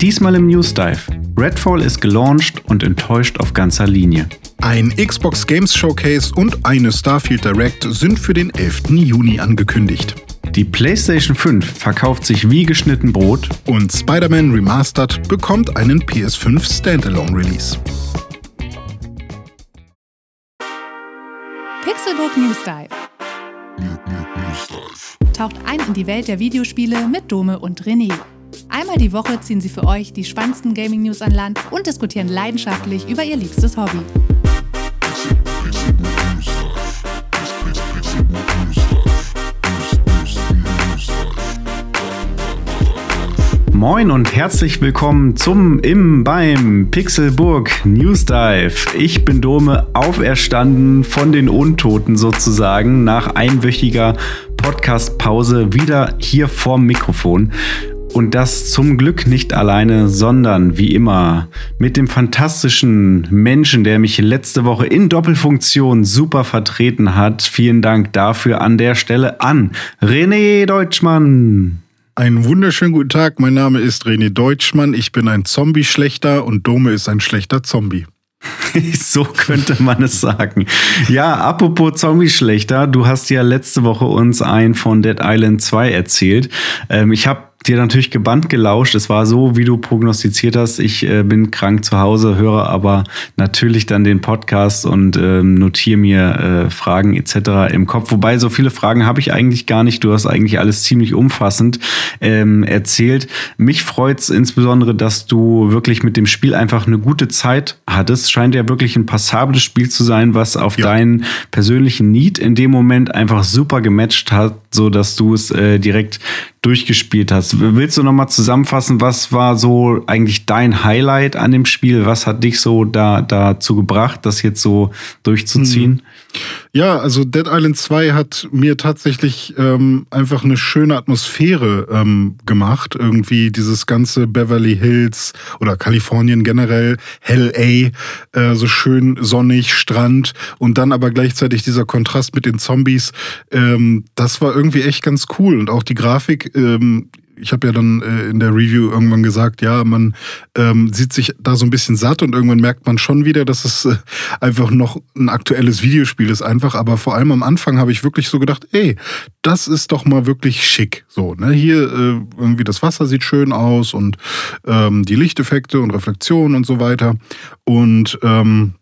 Diesmal im News Dive. Redfall ist gelauncht und enttäuscht auf ganzer Linie. Ein Xbox Games Showcase und eine Starfield Direct sind für den 11. Juni angekündigt. Die PlayStation 5 verkauft sich wie geschnitten Brot und Spider-Man Remastered bekommt einen PS5 Standalone Release. Pixelbook News Dive. Taucht ein in die Welt der Videospiele mit Dome und René. Einmal die Woche ziehen sie für euch die spannendsten Gaming-News an Land und diskutieren leidenschaftlich über ihr liebstes Hobby. Moin und herzlich willkommen zum Im beim Pixelburg News Dive. Ich bin Dome auferstanden von den Untoten sozusagen nach einwöchiger Podcast-Pause wieder hier vorm Mikrofon. Und das zum Glück nicht alleine, sondern wie immer mit dem fantastischen Menschen, der mich letzte Woche in Doppelfunktion super vertreten hat. Vielen Dank dafür an der Stelle an René Deutschmann. Einen wunderschönen guten Tag. Mein Name ist René Deutschmann. Ich bin ein Zombie-Schlechter und Dome ist ein schlechter Zombie. so könnte man es sagen. Ja, apropos Zombie-Schlechter, du hast ja letzte Woche uns ein von Dead Island 2 erzählt. Ähm, ich habe dir natürlich gebannt gelauscht. Es war so, wie du prognostiziert hast. Ich äh, bin krank zu Hause, höre aber natürlich dann den Podcast und ähm, notiere mir äh, Fragen etc. im Kopf. Wobei so viele Fragen habe ich eigentlich gar nicht. Du hast eigentlich alles ziemlich umfassend ähm, erzählt. Mich freut es insbesondere, dass du wirklich mit dem Spiel einfach eine gute Zeit hattest. Scheint ja wirklich ein passables Spiel zu sein, was auf ja. deinen persönlichen Need in dem Moment einfach super gematcht hat, so dass du es äh, direkt durchgespielt hast. Willst du noch mal zusammenfassen, was war so eigentlich dein Highlight an dem Spiel? Was hat dich so da dazu gebracht, das jetzt so durchzuziehen? Hm. Ja, also Dead Island 2 hat mir tatsächlich ähm, einfach eine schöne Atmosphäre ähm, gemacht. Irgendwie dieses ganze Beverly Hills oder Kalifornien generell, LA, äh, so schön sonnig, Strand und dann aber gleichzeitig dieser Kontrast mit den Zombies. Ähm, das war irgendwie echt ganz cool und auch die Grafik ähm, ich habe ja dann äh, in der Review irgendwann gesagt, ja, man ähm, sieht sich da so ein bisschen satt und irgendwann merkt man schon wieder, dass es äh, einfach noch ein aktuelles Videospiel ist einfach. Aber vor allem am Anfang habe ich wirklich so gedacht, ey, das ist doch mal wirklich schick. So, ne, hier äh, irgendwie das Wasser sieht schön aus und ähm, die Lichteffekte und Reflexionen und so weiter. Und ähm,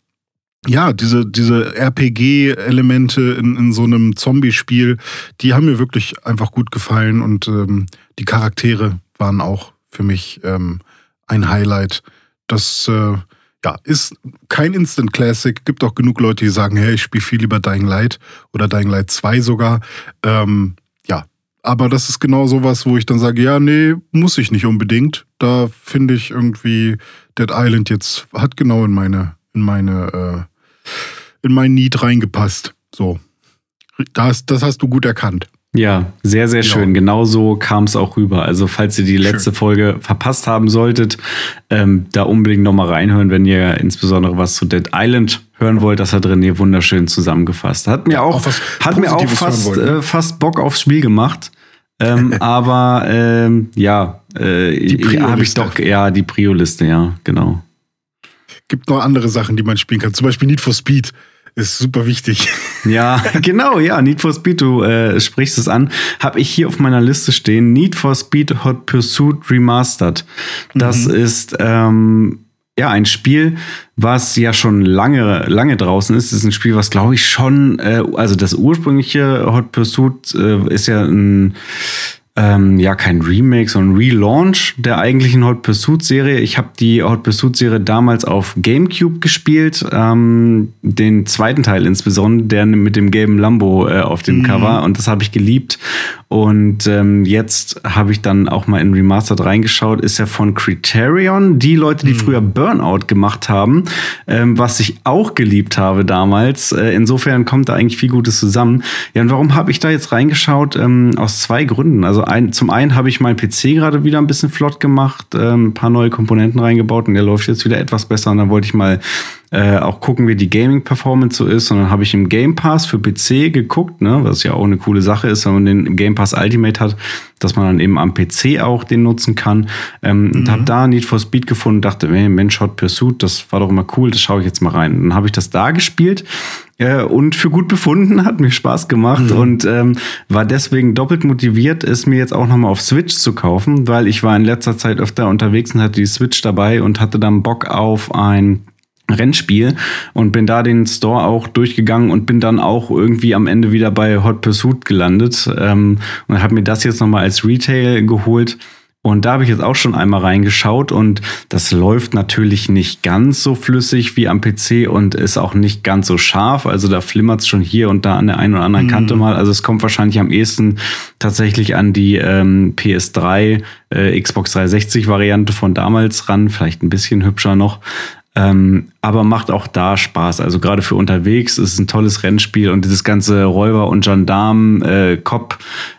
ja, diese, diese RPG-Elemente in, in so einem Zombie-Spiel, die haben mir wirklich einfach gut gefallen und ähm, die Charaktere waren auch für mich ähm, ein Highlight. Das äh, ja, ist kein Instant Classic. Gibt auch genug Leute, die sagen, hey, ich spiele viel lieber Dying Light oder Dying Light 2 sogar. Ähm, ja, aber das ist genau sowas, wo ich dann sage, ja, nee, muss ich nicht unbedingt. Da finde ich irgendwie Dead Island jetzt hat genau in meine in meine äh, in mein Need reingepasst. So. Das, das hast du gut erkannt. Ja, sehr, sehr schön. Ja. Genau so kam es auch rüber. Also, falls ihr die letzte schön. Folge verpasst haben solltet, ähm, da unbedingt nochmal reinhören, wenn ihr insbesondere was zu Dead Island hören wollt. Das hat René wunderschön zusammengefasst. Hat mir auch, auch hat mir auch fast, wollt, ne? äh, fast Bock aufs Spiel gemacht. ähm, aber ähm, ja, äh, habe ich doch ja die Prio-Liste, ja, genau. Gibt noch andere Sachen, die man spielen kann. Zum Beispiel Need for Speed ist super wichtig. Ja, genau, ja. Need for Speed, du äh, sprichst es an. Habe ich hier auf meiner Liste stehen. Need for Speed Hot Pursuit Remastered. Das mhm. ist ähm, ja ein Spiel, was ja schon lange, lange draußen ist. Das ist ein Spiel, was glaube ich schon, äh, also das ursprüngliche Hot Pursuit äh, ist ja ein ähm, ja kein Remake, sondern Relaunch der eigentlichen Hot Pursuit Serie. Ich habe die Hot Pursuit Serie damals auf GameCube gespielt, ähm, den zweiten Teil insbesondere, der mit dem gelben Lambo äh, auf dem mhm. Cover und das habe ich geliebt. Und ähm, jetzt habe ich dann auch mal in Remastered reingeschaut, ist ja von Criterion, die Leute, die mhm. früher Burnout gemacht haben, ähm, was ich auch geliebt habe damals. Äh, insofern kommt da eigentlich viel Gutes zusammen. Ja, und warum habe ich da jetzt reingeschaut? Ähm, aus zwei Gründen. Also ein, zum einen habe ich meinen PC gerade wieder ein bisschen flott gemacht, ähm, ein paar neue Komponenten reingebaut und der läuft jetzt wieder etwas besser. Und dann wollte ich mal äh, auch gucken, wie die Gaming-Performance so ist. Und dann habe ich im Game Pass für PC geguckt, ne, was ja auch eine coole Sache ist, wenn man den Game Pass Ultimate hat, dass man dann eben am PC auch den nutzen kann. Ähm, mhm. Und habe da Need for Speed gefunden, dachte, hey, Mensch, Hot Pursuit, das war doch immer cool, das schaue ich jetzt mal rein. dann habe ich das da gespielt äh, und für gut befunden, hat mir Spaß gemacht mhm. und ähm, war deswegen doppelt motiviert, es mir jetzt auch nochmal auf Switch zu kaufen, weil ich war in letzter Zeit öfter unterwegs und hatte die Switch dabei und hatte dann Bock auf ein Rennspiel und bin da den Store auch durchgegangen und bin dann auch irgendwie am Ende wieder bei Hot Pursuit gelandet ähm, und habe mir das jetzt nochmal als Retail geholt. Und da habe ich jetzt auch schon einmal reingeschaut und das läuft natürlich nicht ganz so flüssig wie am PC und ist auch nicht ganz so scharf. Also da flimmert es schon hier und da an der einen oder anderen mhm. Kante mal. Also es kommt wahrscheinlich am ehesten tatsächlich an die ähm, PS3, äh, Xbox 360 Variante von damals ran. Vielleicht ein bisschen hübscher noch. Ähm, aber macht auch da Spaß. Also gerade für unterwegs ist es ein tolles Rennspiel und dieses ganze Räuber und Gendarm, äh, Cop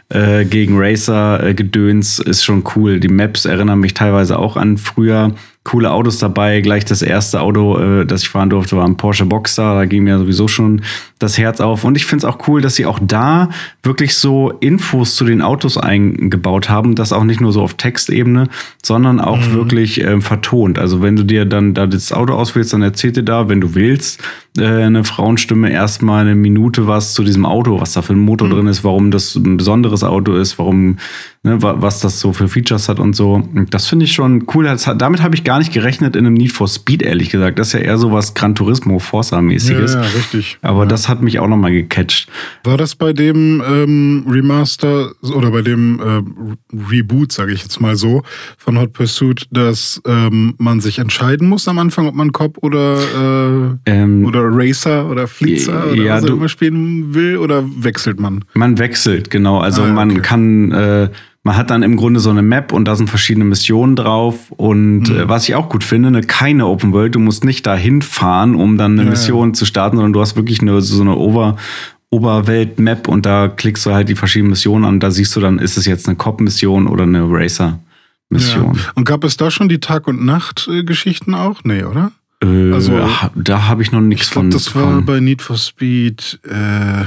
äh, gegen Racer äh, Gedöns ist schon cool. Die Maps erinnern mich teilweise auch an früher coole Autos dabei. Gleich das erste Auto, äh, das ich fahren durfte, war ein Porsche Boxster. Da ging mir sowieso schon das Herz auf. Und ich finde es auch cool, dass sie auch da wirklich so Infos zu den Autos eingebaut haben. Das auch nicht nur so auf Textebene, sondern auch mhm. wirklich äh, vertont. Also wenn du dir dann da das Auto auswählst, dann erzählt dir da, wenn du willst, eine Frauenstimme erstmal eine Minute was zu diesem Auto, was da für ein Motor mhm. drin ist, warum das ein besonderes Auto ist, warum, ne, was das so für Features hat und so. Das finde ich schon cool. Das, damit habe ich gar nicht gerechnet in einem Need for Speed, ehrlich gesagt. Das ist ja eher so was Gran Turismo Forza-mäßiges. Ja, ja, richtig. Aber ja. das hat mich auch nochmal gecatcht. War das bei dem ähm, Remaster oder bei dem äh, Reboot, sage ich jetzt mal so, von Hot Pursuit, dass ähm, man sich entscheiden muss am Anfang, ob man Cop oder, äh, ähm, oder Racer oder Flitzer oder ja, was immer spielen will oder wechselt man? Man wechselt, genau. Also ah, man kann äh, man hat dann im Grunde so eine Map und da sind verschiedene Missionen drauf. Und mhm. äh, was ich auch gut finde, eine, keine Open World. Du musst nicht dahin fahren, um dann eine ja, Mission ja. zu starten, sondern du hast wirklich eine, so eine Over, Oberwelt-Map und da klickst du halt die verschiedenen Missionen an. Da siehst du dann, ist es jetzt eine Cop-Mission oder eine Racer-Mission. Ja. Und gab es da schon die Tag- und Nacht-Geschichten auch? Nee, oder? Äh, also, da habe ich noch nichts von. Das war bei Need for Speed. Äh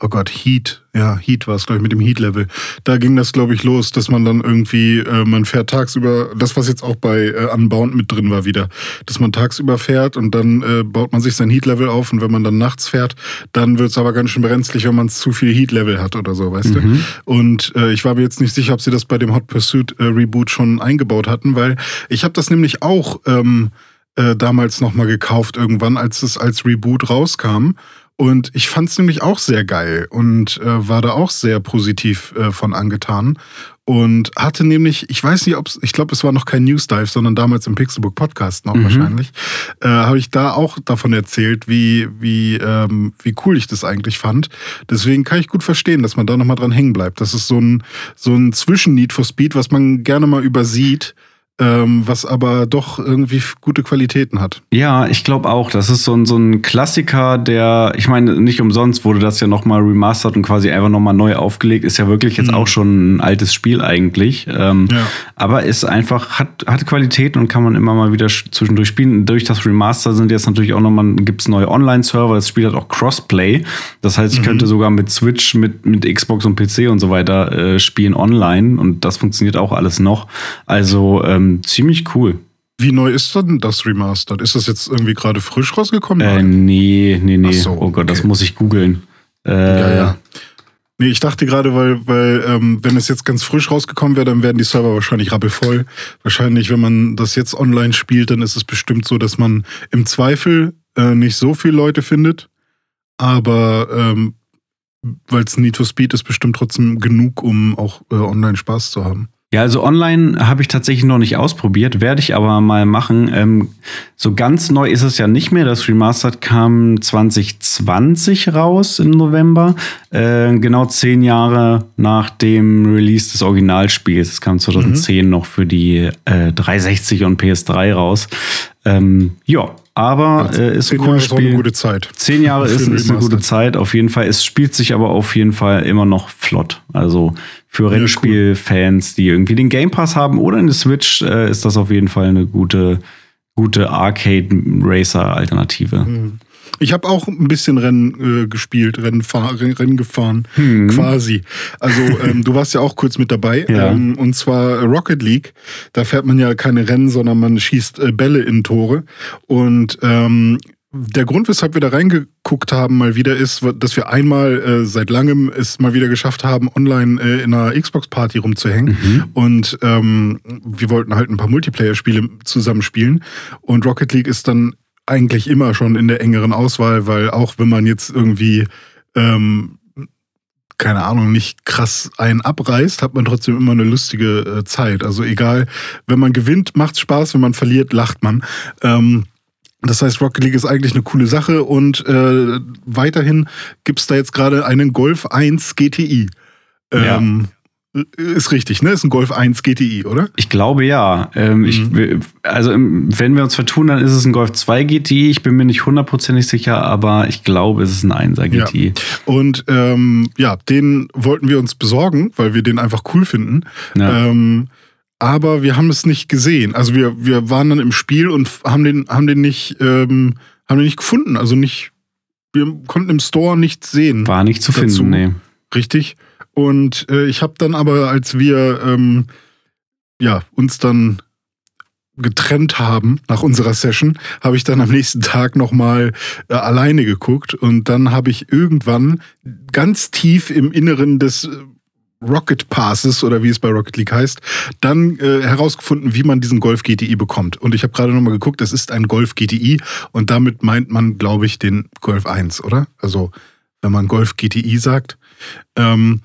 oh Gott, Heat, ja, Heat war es, glaube ich, mit dem Heat-Level. Da ging das, glaube ich, los, dass man dann irgendwie, äh, man fährt tagsüber, das, was jetzt auch bei äh, Unbound mit drin war wieder, dass man tagsüber fährt und dann äh, baut man sich sein Heat-Level auf und wenn man dann nachts fährt, dann wird es aber ganz schön brenzlig, wenn man zu viel Heat-Level hat oder so, weißt mhm. du? Und äh, ich war mir jetzt nicht sicher, ob sie das bei dem Hot Pursuit äh, Reboot schon eingebaut hatten, weil ich habe das nämlich auch ähm, äh, damals nochmal gekauft irgendwann, als es als Reboot rauskam. Und ich fand es nämlich auch sehr geil und äh, war da auch sehr positiv äh, von angetan. Und hatte nämlich, ich weiß nicht, ob es, ich glaube, es war noch kein News Dive, sondern damals im Pixelbook Podcast noch mhm. wahrscheinlich, äh, habe ich da auch davon erzählt, wie, wie, ähm, wie cool ich das eigentlich fand. Deswegen kann ich gut verstehen, dass man da nochmal dran hängen bleibt. Das ist so ein, so ein Zwischen-Need for Speed, was man gerne mal übersieht ähm, was aber doch irgendwie gute Qualitäten hat. Ja, ich glaube auch. Das ist so ein, so ein Klassiker, der, ich meine, nicht umsonst wurde das ja nochmal remastert und quasi einfach nochmal neu aufgelegt. Ist ja wirklich jetzt mhm. auch schon ein altes Spiel eigentlich. Ähm, ja. Aber ist einfach, hat, hat Qualitäten und kann man immer mal wieder zwischendurch spielen. Durch das Remaster sind jetzt natürlich auch nochmal, gibt es neue Online-Server. Das Spiel hat auch Crossplay. Das heißt, ich mhm. könnte sogar mit Switch, mit, mit Xbox und PC und so weiter äh, spielen online. Und das funktioniert auch alles noch. Also, ähm, ziemlich cool. Wie neu ist denn das Remastered? Ist das jetzt irgendwie gerade frisch rausgekommen? Äh, nee, nee, nee. So, oh Gott, okay. das muss ich googeln. Äh, ja, ja. Nee, ich dachte gerade, weil, weil ähm, wenn es jetzt ganz frisch rausgekommen wäre, dann werden die Server wahrscheinlich rappelvoll. Wahrscheinlich, wenn man das jetzt online spielt, dann ist es bestimmt so, dass man im Zweifel äh, nicht so viele Leute findet. Aber ähm, weil es Need for Speed ist, bestimmt trotzdem genug, um auch äh, online Spaß zu haben. Ja, also online habe ich tatsächlich noch nicht ausprobiert, werde ich aber mal machen. Ähm, so ganz neu ist es ja nicht mehr. Das Remastered kam 2020 raus im November, äh, genau zehn Jahre nach dem Release des Originalspiels. Es kam 2010 mhm. noch für die äh, 360 und PS3 raus. Ähm, ja, aber äh, ist ein cooles Spiel. Ist eine gute Zeit. Zehn Jahre ist, ist, eine gute Zeit, auf jeden Fall. Es spielt sich aber auf jeden Fall immer noch flott. Also für Rennspielfans, die irgendwie den Game Pass haben oder eine Switch, äh, ist das auf jeden Fall eine gute, gute Arcade-Racer-Alternative. Mhm. Ich habe auch ein bisschen Rennen äh, gespielt, Rennen, Rennen gefahren, hm. quasi. Also ähm, du warst ja auch kurz mit dabei. Ja. Ähm, und zwar Rocket League. Da fährt man ja keine Rennen, sondern man schießt äh, Bälle in Tore. Und ähm, der Grund, weshalb wir da reingeguckt haben, mal wieder ist, dass wir einmal äh, seit langem es mal wieder geschafft haben, online äh, in einer Xbox-Party rumzuhängen. Mhm. Und ähm, wir wollten halt ein paar Multiplayer-Spiele zusammenspielen. Und Rocket League ist dann eigentlich immer schon in der engeren Auswahl, weil auch wenn man jetzt irgendwie ähm, keine Ahnung, nicht krass einen abreißt, hat man trotzdem immer eine lustige äh, Zeit. Also egal, wenn man gewinnt, macht's Spaß, wenn man verliert, lacht man. Ähm, das heißt, Rocket League ist eigentlich eine coole Sache und äh, weiterhin gibt's da jetzt gerade einen Golf 1 GTI. Ähm, ja. Ist richtig, ne? Ist ein Golf 1 GTI, oder? Ich glaube ja. Ähm, mhm. ich, also wenn wir uns vertun, dann ist es ein Golf 2 GTI. Ich bin mir nicht hundertprozentig sicher, aber ich glaube, es ist ein 1er GTI. Ja. Und ähm, ja, den wollten wir uns besorgen, weil wir den einfach cool finden. Ja. Ähm, aber wir haben es nicht gesehen. Also wir, wir waren dann im Spiel und haben den, haben den nicht, ähm, haben den nicht gefunden. Also nicht, wir konnten im Store nichts sehen. War nicht zu dazu. finden, nee. Richtig. Und äh, ich habe dann aber, als wir ähm, ja, uns dann getrennt haben nach unserer Session, habe ich dann am nächsten Tag nochmal äh, alleine geguckt und dann habe ich irgendwann ganz tief im Inneren des Rocket Passes oder wie es bei Rocket League heißt, dann äh, herausgefunden, wie man diesen Golf GTI bekommt. Und ich habe gerade nochmal geguckt, es ist ein Golf GTI und damit meint man, glaube ich, den Golf 1, oder? Also wenn man Golf GTI sagt. Ähm,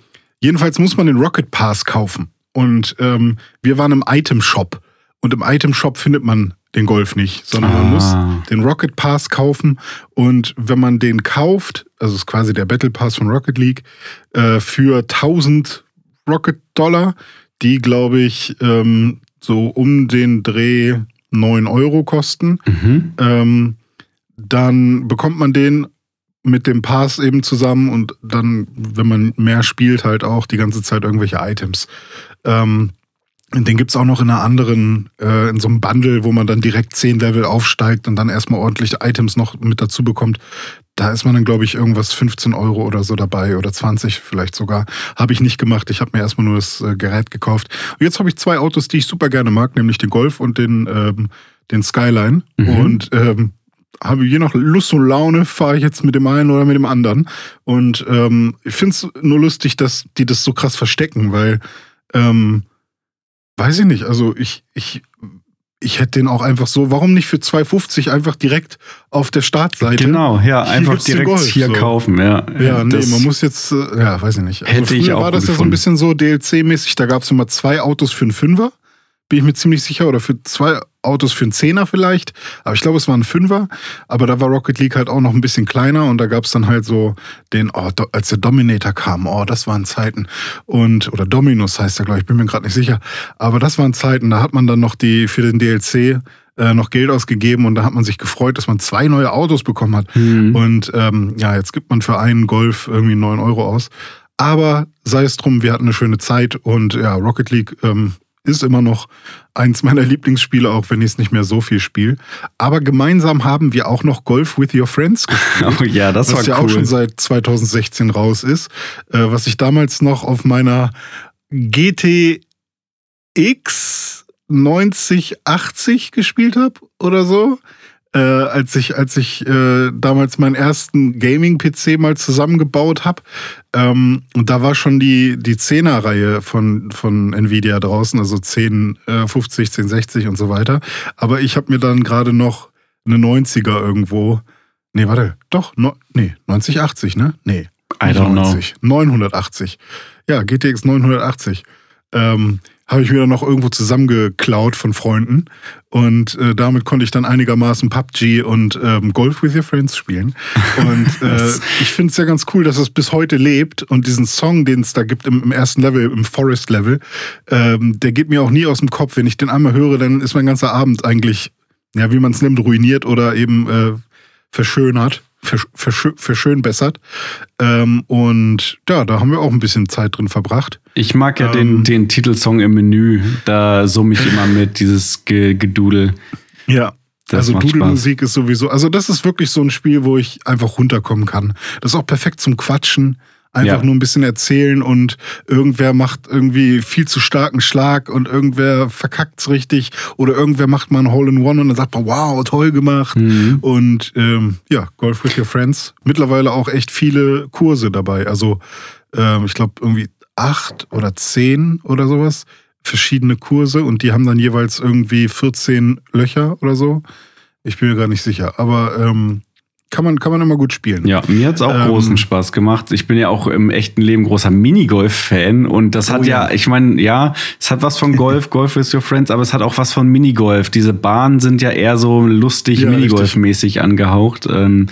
jedenfalls muss man den Rocket Pass kaufen. Und ähm, wir waren im Item Shop. Und im Item Shop findet man den Golf nicht, sondern ah. man muss ah. den Rocket Pass kaufen. Und wenn man den kauft, also ist quasi der Battle Pass von Rocket League, äh, für 1000 Rocket Dollar, die glaube ich ähm, so um den Dreh 9 Euro kosten. Mhm. Ähm, dann bekommt man den mit dem Pass eben zusammen und dann, wenn man mehr spielt, halt auch die ganze Zeit irgendwelche Items. Ähm, den gibt es auch noch in einer anderen, äh, in so einem Bundle, wo man dann direkt 10 Level aufsteigt und dann erstmal ordentlich Items noch mit dazu bekommt. Da ist man dann, glaube ich, irgendwas 15 Euro oder so dabei oder 20 vielleicht sogar. Habe ich nicht gemacht. Ich habe mir erstmal nur das äh, Gerät gekauft. Und jetzt habe ich zwei Autos, die ich super gerne mag, nämlich den Golf und den, ähm, den Skyline. Mhm. Und ähm, habe je nach Lust und Laune fahre ich jetzt mit dem einen oder mit dem anderen. Und ähm, ich finde es nur lustig, dass die das so krass verstecken, weil ähm, weiß ich nicht, also ich, ich, ich hätte den auch einfach so, warum nicht für 2,50 einfach direkt auf der Startseite? Genau, ja, einfach direkt Golf, hier so. kaufen, ja. Ja, nee, man muss jetzt, äh, ja, weiß ich nicht. Also hätte ich auch war das ja so ein bisschen so DLC-mäßig, da gab es immer zwei Autos für einen Fünfer bin ich mir ziemlich sicher, oder für zwei Autos für einen Zehner vielleicht. Aber ich glaube, es war ein Fünfer. Aber da war Rocket League halt auch noch ein bisschen kleiner und da gab es dann halt so den, oh, als der Dominator kam, oh, das waren Zeiten. Und, oder Dominus heißt er, glaube ich, bin mir gerade nicht sicher. Aber das waren Zeiten, da hat man dann noch die für den DLC äh, noch Geld ausgegeben und da hat man sich gefreut, dass man zwei neue Autos bekommen hat. Mhm. Und ähm, ja, jetzt gibt man für einen Golf irgendwie neun Euro aus. Aber sei es drum, wir hatten eine schöne Zeit und ja, Rocket League ähm, ist immer noch eins meiner Lieblingsspiele, auch wenn ich es nicht mehr so viel spiele. Aber gemeinsam haben wir auch noch Golf with Your Friends gespielt. Oh ja, das war was ja auch schon seit 2016 raus ist. Äh, was ich damals noch auf meiner GTX 9080 gespielt habe oder so äh, als ich, als ich äh, damals meinen ersten Gaming-PC mal zusammengebaut habe. Ähm, und da war schon die, die 10er-Reihe von, von Nvidia draußen, also 10, äh, 50, 1060 und so weiter. Aber ich habe mir dann gerade noch eine 90er irgendwo. Nee, warte, doch, no, nee, 9080, ne? Nee. I don't 90, know. 980. Ja, GTX 980. Ähm, habe ich mir dann noch irgendwo zusammengeklaut von Freunden. Und äh, damit konnte ich dann einigermaßen PUBG und ähm, Golf with Your Friends spielen. Und äh, ich finde es ja ganz cool, dass es bis heute lebt. Und diesen Song, den es da gibt im, im, ersten Level, im Forest Level, ähm, der geht mir auch nie aus dem Kopf. Wenn ich den einmal höre, dann ist mein ganzer Abend eigentlich, ja, wie man es nimmt, ruiniert oder eben äh, verschönert verschönbessert. Ähm, und ja, da haben wir auch ein bisschen Zeit drin verbracht. Ich mag ja ähm, den, den Titelsong im Menü. Da summe ich immer mit, dieses Gedudel. Ja, also Dudelmusik ist sowieso, also das ist wirklich so ein Spiel, wo ich einfach runterkommen kann. Das ist auch perfekt zum Quatschen. Einfach ja. nur ein bisschen erzählen und irgendwer macht irgendwie viel zu starken Schlag und irgendwer verkackt's richtig oder irgendwer macht mal ein Hole in One und dann sagt man, wow, toll gemacht. Mhm. Und ähm, ja, Golf with Your Friends. Mittlerweile auch echt viele Kurse dabei. Also ähm, ich glaube irgendwie acht oder zehn oder sowas verschiedene Kurse und die haben dann jeweils irgendwie 14 Löcher oder so. Ich bin mir gar nicht sicher. Aber ähm, kann man, kann man immer gut spielen. Ja, mir hat es auch ähm, großen Spaß gemacht. Ich bin ja auch im echten Leben großer Minigolf-Fan und das hat oh, ja, ja, ich meine, ja, es hat was von Golf, Golf with your friends, aber es hat auch was von Minigolf. Diese Bahnen sind ja eher so lustig ja, Minigolf-mäßig angehaucht. Ähm,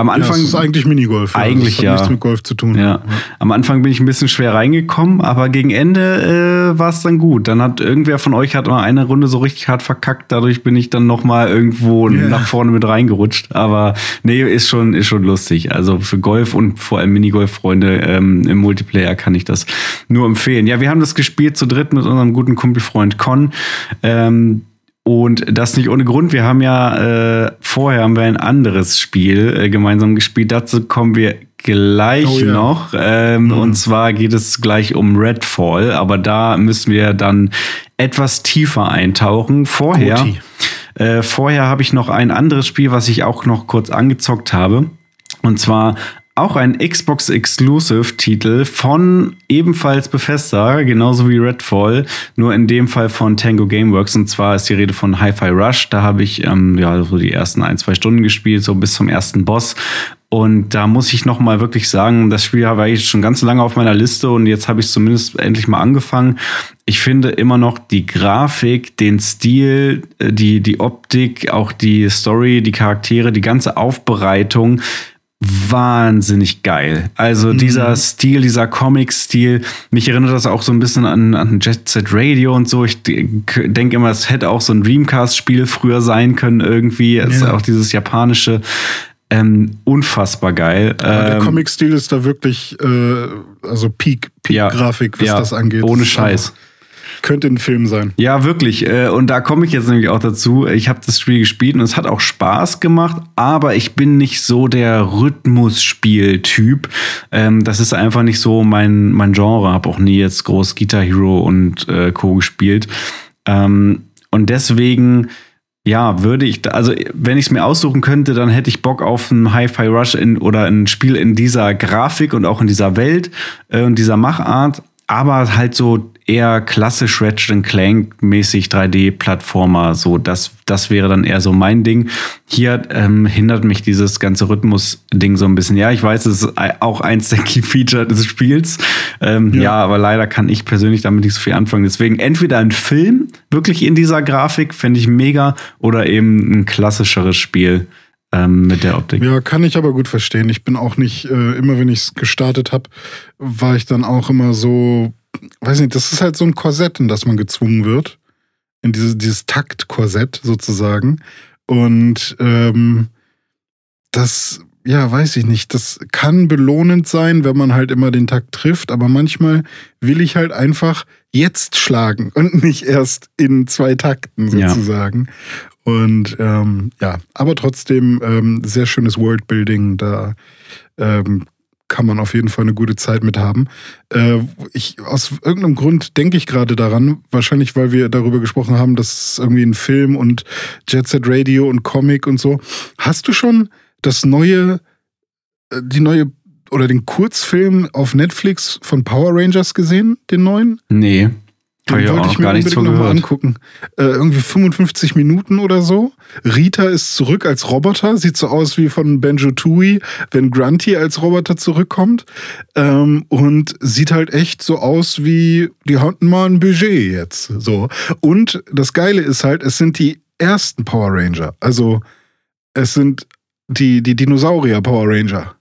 am Anfang ja, ist eigentlich Minigolf. Ja. Eigentlich das hat ja. nichts mit Golf zu tun. Ja. ja. Am Anfang bin ich ein bisschen schwer reingekommen, aber gegen Ende äh, war es dann gut. Dann hat irgendwer von euch hat mal eine Runde so richtig hart verkackt. Dadurch bin ich dann noch mal irgendwo yeah. nach vorne mit reingerutscht. Aber nee, ist schon ist schon lustig. Also für Golf und vor allem Minigolf-Freunde ähm, im Multiplayer kann ich das nur empfehlen. Ja, wir haben das gespielt zu dritt mit unserem guten Kumpelfreund Con. Ähm, und das nicht ohne Grund. Wir haben ja äh, vorher haben wir ein anderes Spiel äh, gemeinsam gespielt. Dazu kommen wir gleich oh, ja. noch. Ähm, mhm. Und zwar geht es gleich um Redfall, aber da müssen wir dann etwas tiefer eintauchen. Vorher, äh, vorher habe ich noch ein anderes Spiel, was ich auch noch kurz angezockt habe. Und zwar auch ein Xbox Exclusive Titel von ebenfalls Bethesda, genauso wie Redfall, nur in dem Fall von Tango Gameworks. Und zwar ist die Rede von Hi-Fi Rush. Da habe ich ähm, ja so die ersten ein, zwei Stunden gespielt, so bis zum ersten Boss. Und da muss ich noch mal wirklich sagen, das Spiel war ich schon ganz lange auf meiner Liste und jetzt habe ich es zumindest endlich mal angefangen. Ich finde immer noch die Grafik, den Stil, äh, die, die Optik, auch die Story, die Charaktere, die ganze Aufbereitung wahnsinnig geil. Also mhm. dieser Stil, dieser Comic-Stil, mich erinnert das auch so ein bisschen an, an Jet Set Radio und so. Ich denke immer, es hätte auch so ein Dreamcast-Spiel früher sein können irgendwie. Es ist auch dieses japanische. Ähm, unfassbar geil. Ja, der ähm, Comic-Stil ist da wirklich, äh, also Peak, Peak-Grafik, ja, was ja, das angeht. Ohne Scheiß. Aber könnte ein Film sein. Ja, wirklich. Äh, und da komme ich jetzt nämlich auch dazu. Ich habe das Spiel gespielt und es hat auch Spaß gemacht, aber ich bin nicht so der Rhythmusspiel-Typ. Ähm, das ist einfach nicht so mein, mein Genre. Habe auch nie jetzt groß Guitar Hero und äh, Co. gespielt. Ähm, und deswegen ja, würde ich, also wenn ich es mir aussuchen könnte, dann hätte ich Bock auf ein Hi-Fi Rush in, oder ein Spiel in dieser Grafik und auch in dieser Welt äh, und dieser Machart, aber halt so eher klassisch Ratchet Clank mäßig 3D-Plattformer. So, das, das wäre dann eher so mein Ding. Hier ähm, hindert mich dieses ganze Rhythmus-Ding so ein bisschen. Ja, ich weiß, es ist auch eins der Key-Feature des Spiels. Ähm, ja. ja. aber leider kann ich persönlich damit nicht so viel anfangen. Deswegen entweder ein Film, wirklich in dieser Grafik, fände ich mega, oder eben ein klassischeres Spiel ähm, mit der Optik. Ja, kann ich aber gut verstehen. Ich bin auch nicht, äh, immer wenn ich es gestartet habe, war ich dann auch immer so weiß nicht, das ist halt so ein Korsett, in das man gezwungen wird. In dieses, dieses Taktkorsett sozusagen. Und ähm, das, ja, weiß ich nicht, das kann belohnend sein, wenn man halt immer den Takt trifft, aber manchmal will ich halt einfach jetzt schlagen und nicht erst in zwei Takten sozusagen. Ja. Und ähm, ja, aber trotzdem ähm, sehr schönes Worldbuilding. Da ähm, kann man auf jeden Fall eine gute Zeit mit haben. Äh, ich, aus irgendeinem Grund denke ich gerade daran, wahrscheinlich weil wir darüber gesprochen haben, dass irgendwie ein Film und Jet Set Radio und Comic und so. Hast du schon das neue, äh, die neue oder den Kurzfilm auf Netflix von Power Rangers gesehen, den neuen? Nee. Den wollte ich mir gar unbedingt nochmal angucken. Äh, irgendwie 55 Minuten oder so. Rita ist zurück als Roboter. Sieht so aus wie von Benjo Tui, wenn Grunty als Roboter zurückkommt. Ähm, und sieht halt echt so aus wie, die hatten mal ein Budget jetzt. So. Und das Geile ist halt, es sind die ersten Power Ranger. Also es sind die, die Dinosaurier Power Ranger.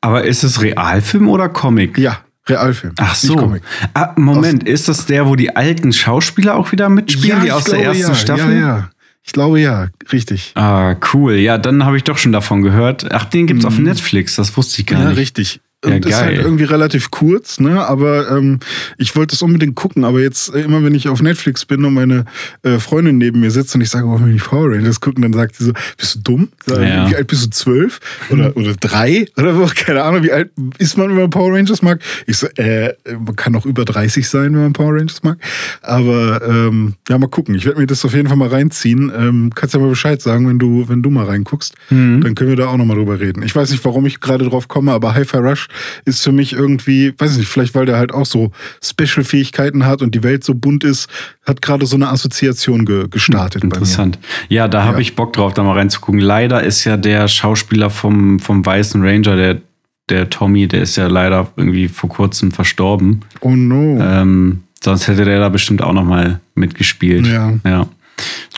Aber ist es Realfilm oder Comic? Ja, Realfilm. Ach so. Ah, Moment, aus, ist das der, wo die alten Schauspieler auch wieder mitspielen, ja, die aus der ersten ja, Staffel? Ja, ja. Ich glaube ja, richtig. Ah, cool. Ja, dann habe ich doch schon davon gehört. Ach, den gibt's mhm. auf Netflix, das wusste ich gar ja, nicht. Ja, richtig. Ja, ist halt irgendwie relativ kurz, ne? Aber ähm, ich wollte es unbedingt gucken. Aber jetzt äh, immer, wenn ich auf Netflix bin und meine äh, Freundin neben mir sitzt und ich sage, wollen wir nicht Power Rangers gucken, dann sagt sie so, bist du dumm? Ja. Wie alt bist du? Zwölf oder oder drei oder so? Keine Ahnung, wie alt ist man, wenn man Power Rangers mag? Ich so, äh, man kann auch über 30 sein, wenn man Power Rangers mag. Aber ähm, ja, mal gucken. Ich werde mir das auf jeden Fall mal reinziehen. Ähm, kannst ja mal Bescheid sagen, wenn du wenn du mal reinguckst, mhm. dann können wir da auch noch mal drüber reden. Ich weiß nicht, warum ich gerade drauf komme, aber Hi-Fi Rush ist für mich irgendwie, weiß ich nicht, vielleicht weil der halt auch so Special-Fähigkeiten hat und die Welt so bunt ist, hat gerade so eine Assoziation ge gestartet. Interessant. Ja, da habe ja. ich Bock drauf, da mal reinzugucken. Leider ist ja der Schauspieler vom, vom Weißen Ranger, der, der Tommy, der ist ja leider irgendwie vor kurzem verstorben. Oh no. Ähm, sonst hätte der da bestimmt auch noch mal mitgespielt. Ja. ja.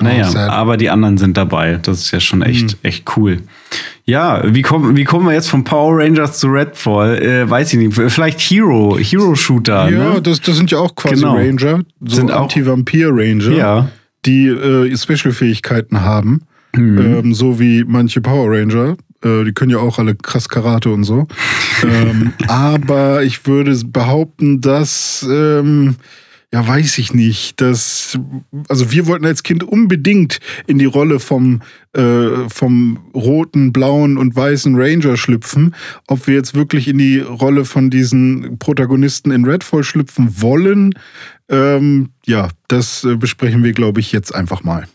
Naja, oh, aber die anderen sind dabei. Das ist ja schon echt, mhm. echt cool. Ja, wie kommen, wie kommen wir jetzt von Power Rangers zu Redfall? Äh, weiß ich nicht. Vielleicht Hero, Hero-Shooter. Ja, ne? das, das sind ja auch quasi genau. Ranger. So sind Anti-Vampir-Ranger, ja. die äh, Special-Fähigkeiten haben. Mhm. Ähm, so wie manche Power Ranger. Äh, die können ja auch alle krass Karate und so. ähm, aber ich würde behaupten, dass. Ähm, ja, weiß ich nicht. Das, also wir wollten als Kind unbedingt in die Rolle vom, äh, vom roten, blauen und weißen Ranger schlüpfen. Ob wir jetzt wirklich in die Rolle von diesen Protagonisten in Redfall schlüpfen wollen, ähm, ja, das äh, besprechen wir, glaube ich, jetzt einfach mal.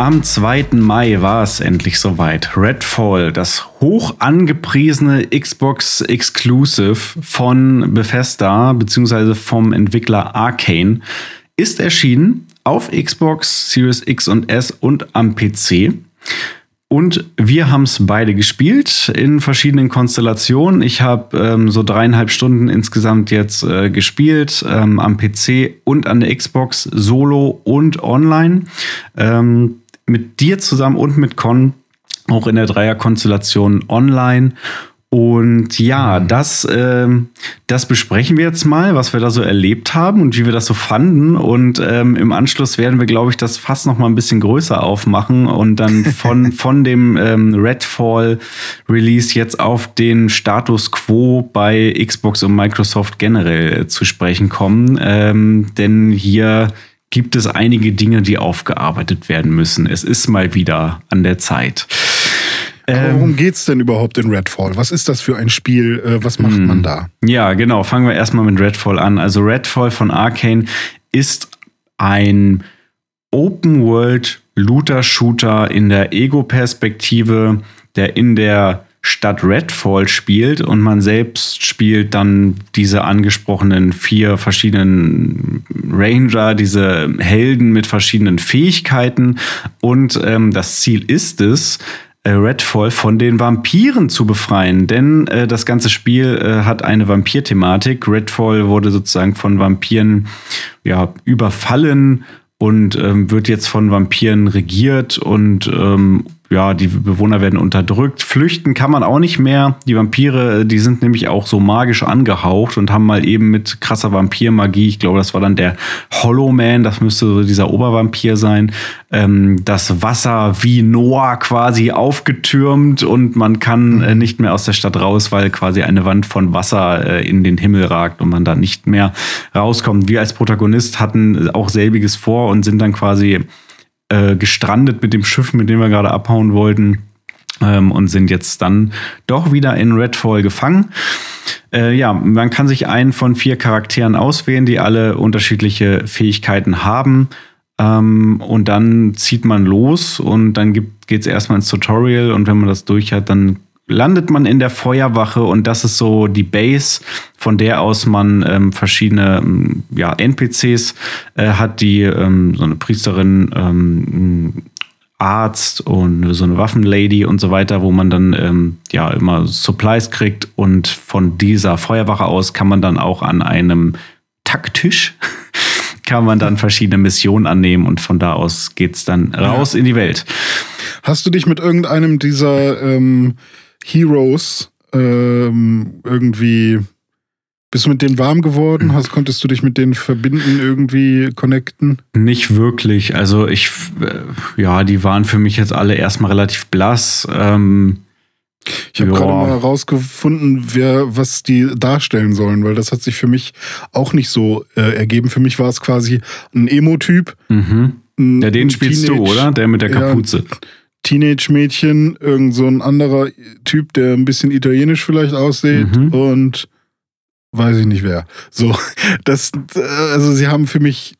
Am 2. Mai war es endlich soweit. Redfall, das hoch angepriesene Xbox Exclusive von Bethesda bzw. vom Entwickler Arcane, ist erschienen auf Xbox Series X und S und am PC. Und wir haben es beide gespielt in verschiedenen Konstellationen. Ich habe ähm, so dreieinhalb Stunden insgesamt jetzt äh, gespielt ähm, am PC und an der Xbox solo und online. Ähm, mit dir zusammen und mit Con auch in der Dreierkonstellation online. Und ja, das, äh, das besprechen wir jetzt mal, was wir da so erlebt haben und wie wir das so fanden. Und ähm, im Anschluss werden wir, glaube ich, das fast noch mal ein bisschen größer aufmachen und dann von, von dem ähm, Redfall-Release jetzt auf den Status quo bei Xbox und Microsoft generell äh, zu sprechen kommen. Ähm, denn hier gibt es einige Dinge, die aufgearbeitet werden müssen. Es ist mal wieder an der Zeit. Aber worum ähm, geht es denn überhaupt in Redfall? Was ist das für ein Spiel? Äh, was macht man hm. da? Ja, genau. Fangen wir erstmal mit Redfall an. Also Redfall von Arcane ist ein Open World Looter Shooter in der Ego-Perspektive, der in der Stadt Redfall spielt und man selbst spielt dann diese angesprochenen vier verschiedenen Ranger, diese Helden mit verschiedenen Fähigkeiten und ähm, das Ziel ist es, äh, Redfall von den Vampiren zu befreien, denn äh, das ganze Spiel äh, hat eine Vampir-Thematik. Redfall wurde sozusagen von Vampiren ja überfallen und ähm, wird jetzt von Vampiren regiert und ähm, ja, die Bewohner werden unterdrückt. Flüchten kann man auch nicht mehr. Die Vampire, die sind nämlich auch so magisch angehaucht und haben mal eben mit krasser Vampirmagie, ich glaube, das war dann der Hollow Man, das müsste so dieser Obervampir sein, ähm, das Wasser wie Noah quasi aufgetürmt und man kann äh, nicht mehr aus der Stadt raus, weil quasi eine Wand von Wasser äh, in den Himmel ragt und man da nicht mehr rauskommt. Wir als Protagonist hatten auch selbiges vor und sind dann quasi äh, gestrandet mit dem Schiff, mit dem wir gerade abhauen wollten. Ähm, und sind jetzt dann doch wieder in Redfall gefangen. Äh, ja, man kann sich einen von vier Charakteren auswählen, die alle unterschiedliche Fähigkeiten haben. Ähm, und dann zieht man los und dann geht es erstmal ins Tutorial und wenn man das durch hat, dann landet man in der Feuerwache und das ist so die Base, von der aus man ähm, verschiedene ähm, ja, NPCs äh, hat, die ähm, so eine Priesterin, ähm, Arzt und so eine Waffenlady und so weiter, wo man dann ähm, ja immer Supplies kriegt und von dieser Feuerwache aus kann man dann auch an einem Taktisch kann man dann verschiedene Missionen annehmen und von da aus geht's dann raus ja. in die Welt. Hast du dich mit irgendeinem dieser ähm Heroes ähm, irgendwie bist du mit denen warm geworden? Hast, konntest du dich mit denen verbinden, irgendwie connecten? Nicht wirklich. Also ich, äh, ja, die waren für mich jetzt alle erstmal relativ blass. Ähm, ich habe gerade mal herausgefunden, wer was die darstellen sollen, weil das hat sich für mich auch nicht so äh, ergeben. Für mich war es quasi ein Emo-Typ. Mhm. Ja, den spielst Teenage, du, oder? Der mit der Kapuze. Ja, Teenage-Mädchen, irgend so ein anderer Typ, der ein bisschen italienisch vielleicht aussieht mhm. und weiß ich nicht wer. So, das, also sie haben für mich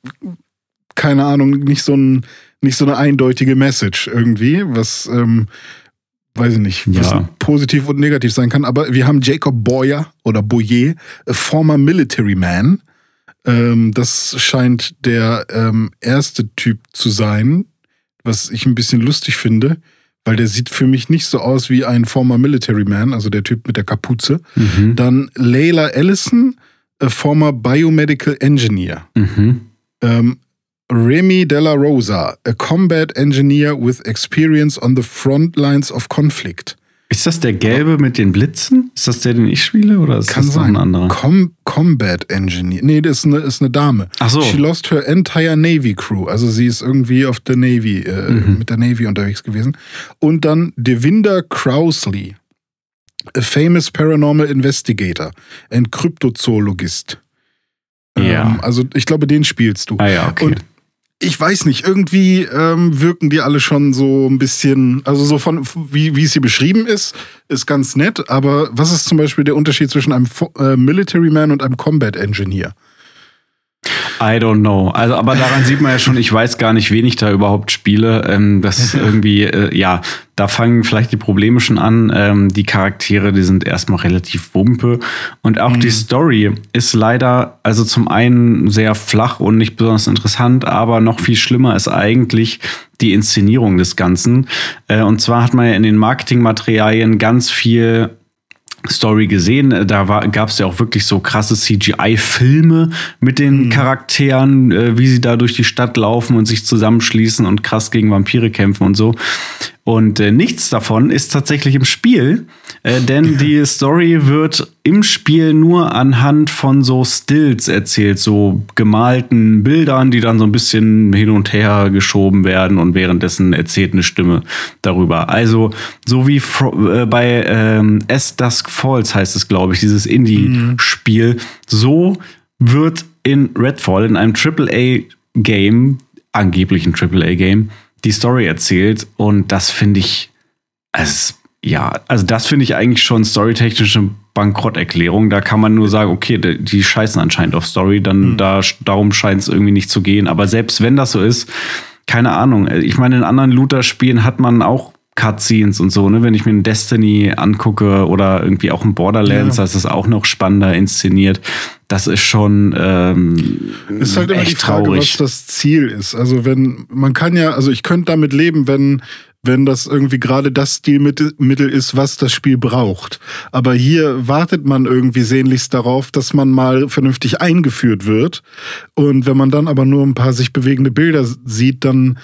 keine Ahnung, nicht so ein, nicht so eine eindeutige Message irgendwie, was ähm, weiß ich nicht, was ja. positiv und negativ sein kann. Aber wir haben Jacob Boyer oder Boyer, a former military man. Ähm, das scheint der ähm, erste Typ zu sein, was ich ein bisschen lustig finde, weil der sieht für mich nicht so aus wie ein former Military Man, also der Typ mit der Kapuze. Mhm. Dann Layla Ellison, a former Biomedical Engineer. Mhm. Ähm, Remy Della Rosa, a combat engineer with experience on the front lines of conflict. Ist das der gelbe mit den Blitzen? Ist das der, den ich spiele? Oder ist Kann das sein. noch ein anderer? Com Combat Engineer. Nee, das ist eine, ist eine Dame. Ach so. She lost her entire Navy Crew. Also sie ist irgendwie auf der Navy, äh, mhm. mit der Navy unterwegs gewesen. Und dann Devinder Crowsley, a famous paranormal investigator and Kryptozoologist. Ja. Ähm, also ich glaube, den spielst du. Ah ja, okay. Und ich weiß nicht, irgendwie ähm, wirken die alle schon so ein bisschen, also so von, wie, wie es hier beschrieben ist, ist ganz nett, aber was ist zum Beispiel der Unterschied zwischen einem äh, Military Man und einem Combat Engineer? I don't know. Also, aber daran sieht man ja schon, ich weiß gar nicht, wen ich da überhaupt spiele. Ähm, das ist irgendwie, äh, ja, da fangen vielleicht die Probleme schon an. Ähm, die Charaktere, die sind erstmal relativ wumpe. Und auch mhm. die Story ist leider, also zum einen sehr flach und nicht besonders interessant, aber noch viel schlimmer ist eigentlich die Inszenierung des Ganzen. Äh, und zwar hat man ja in den Marketingmaterialien ganz viel Story gesehen. Da gab es ja auch wirklich so krasse CGI-Filme mit den mhm. Charakteren, äh, wie sie da durch die Stadt laufen und sich zusammenschließen und krass gegen Vampire kämpfen und so. Und äh, nichts davon ist tatsächlich im Spiel, äh, denn die Story wird im Spiel nur anhand von so Stills erzählt, so gemalten Bildern, die dann so ein bisschen hin und her geschoben werden und währenddessen erzählt eine Stimme darüber. Also so wie äh, bei ähm, S Dusk Falls heißt es, glaube ich, dieses Indie-Spiel. Mhm. So wird in Redfall, in einem AAA-Game, angeblich ein AAA-Game, die Story erzählt. Und das finde ich, also, ja, also das finde ich eigentlich schon storytechnische Bankrotterklärung. Da kann man nur sagen, okay, die scheißen anscheinend auf Story, dann mhm. da, darum scheint es irgendwie nicht zu gehen. Aber selbst wenn das so ist, keine Ahnung. Ich meine, in anderen Looter-Spielen hat man auch Cutscenes und so, ne? Wenn ich mir ein Destiny angucke oder irgendwie auch ein Borderlands, ja. das ist auch noch spannender inszeniert. Das ist schon ähm, ist halt immer die Frage, traurig. was das Ziel ist. Also wenn man kann ja, also ich könnte damit leben, wenn wenn das irgendwie gerade das Stilmittel ist, was das Spiel braucht. Aber hier wartet man irgendwie sehnlichst darauf, dass man mal vernünftig eingeführt wird. Und wenn man dann aber nur ein paar sich bewegende Bilder sieht, dann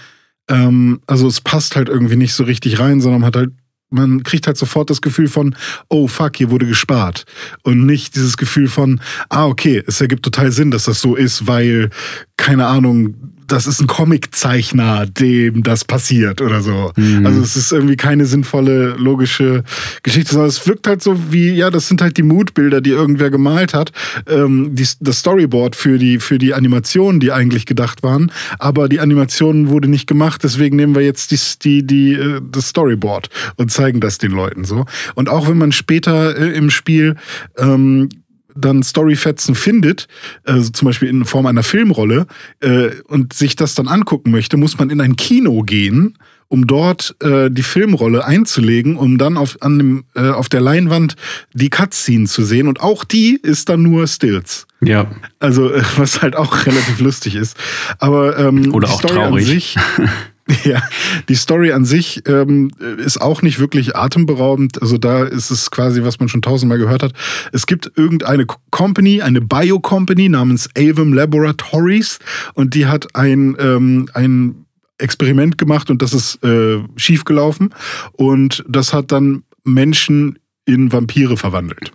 ähm, also es passt halt irgendwie nicht so richtig rein, sondern man hat halt man kriegt halt sofort das Gefühl von, oh fuck, hier wurde gespart. Und nicht dieses Gefühl von, ah, okay, es ergibt total Sinn, dass das so ist, weil, keine Ahnung, das ist ein Comiczeichner, dem das passiert oder so. Mhm. Also es ist irgendwie keine sinnvolle, logische Geschichte, sondern es wirkt halt so wie, ja, das sind halt die Moodbilder, die irgendwer gemalt hat, ähm, die, das Storyboard für die, für die Animationen, die eigentlich gedacht waren, aber die Animation wurde nicht gemacht, deswegen nehmen wir jetzt die, die, die, äh, das Storyboard und zeigen das den Leuten so. Und auch wenn man später äh, im Spiel ähm, dann Storyfetzen findet, also zum Beispiel in Form einer Filmrolle, äh, und sich das dann angucken möchte, muss man in ein Kino gehen, um dort äh, die Filmrolle einzulegen, um dann auf, an dem, äh, auf der Leinwand die Cutscene zu sehen. Und auch die ist dann nur Stills. Ja. Also, äh, was halt auch relativ lustig ist. Aber ähm, Oder auch Story traurig. Ja, die Story an sich ähm, ist auch nicht wirklich atemberaubend. Also da ist es quasi, was man schon tausendmal gehört hat. Es gibt irgendeine Company, eine Bio-Company namens Avum Laboratories und die hat ein, ähm, ein Experiment gemacht und das ist äh, schiefgelaufen. Und das hat dann Menschen in Vampire verwandelt.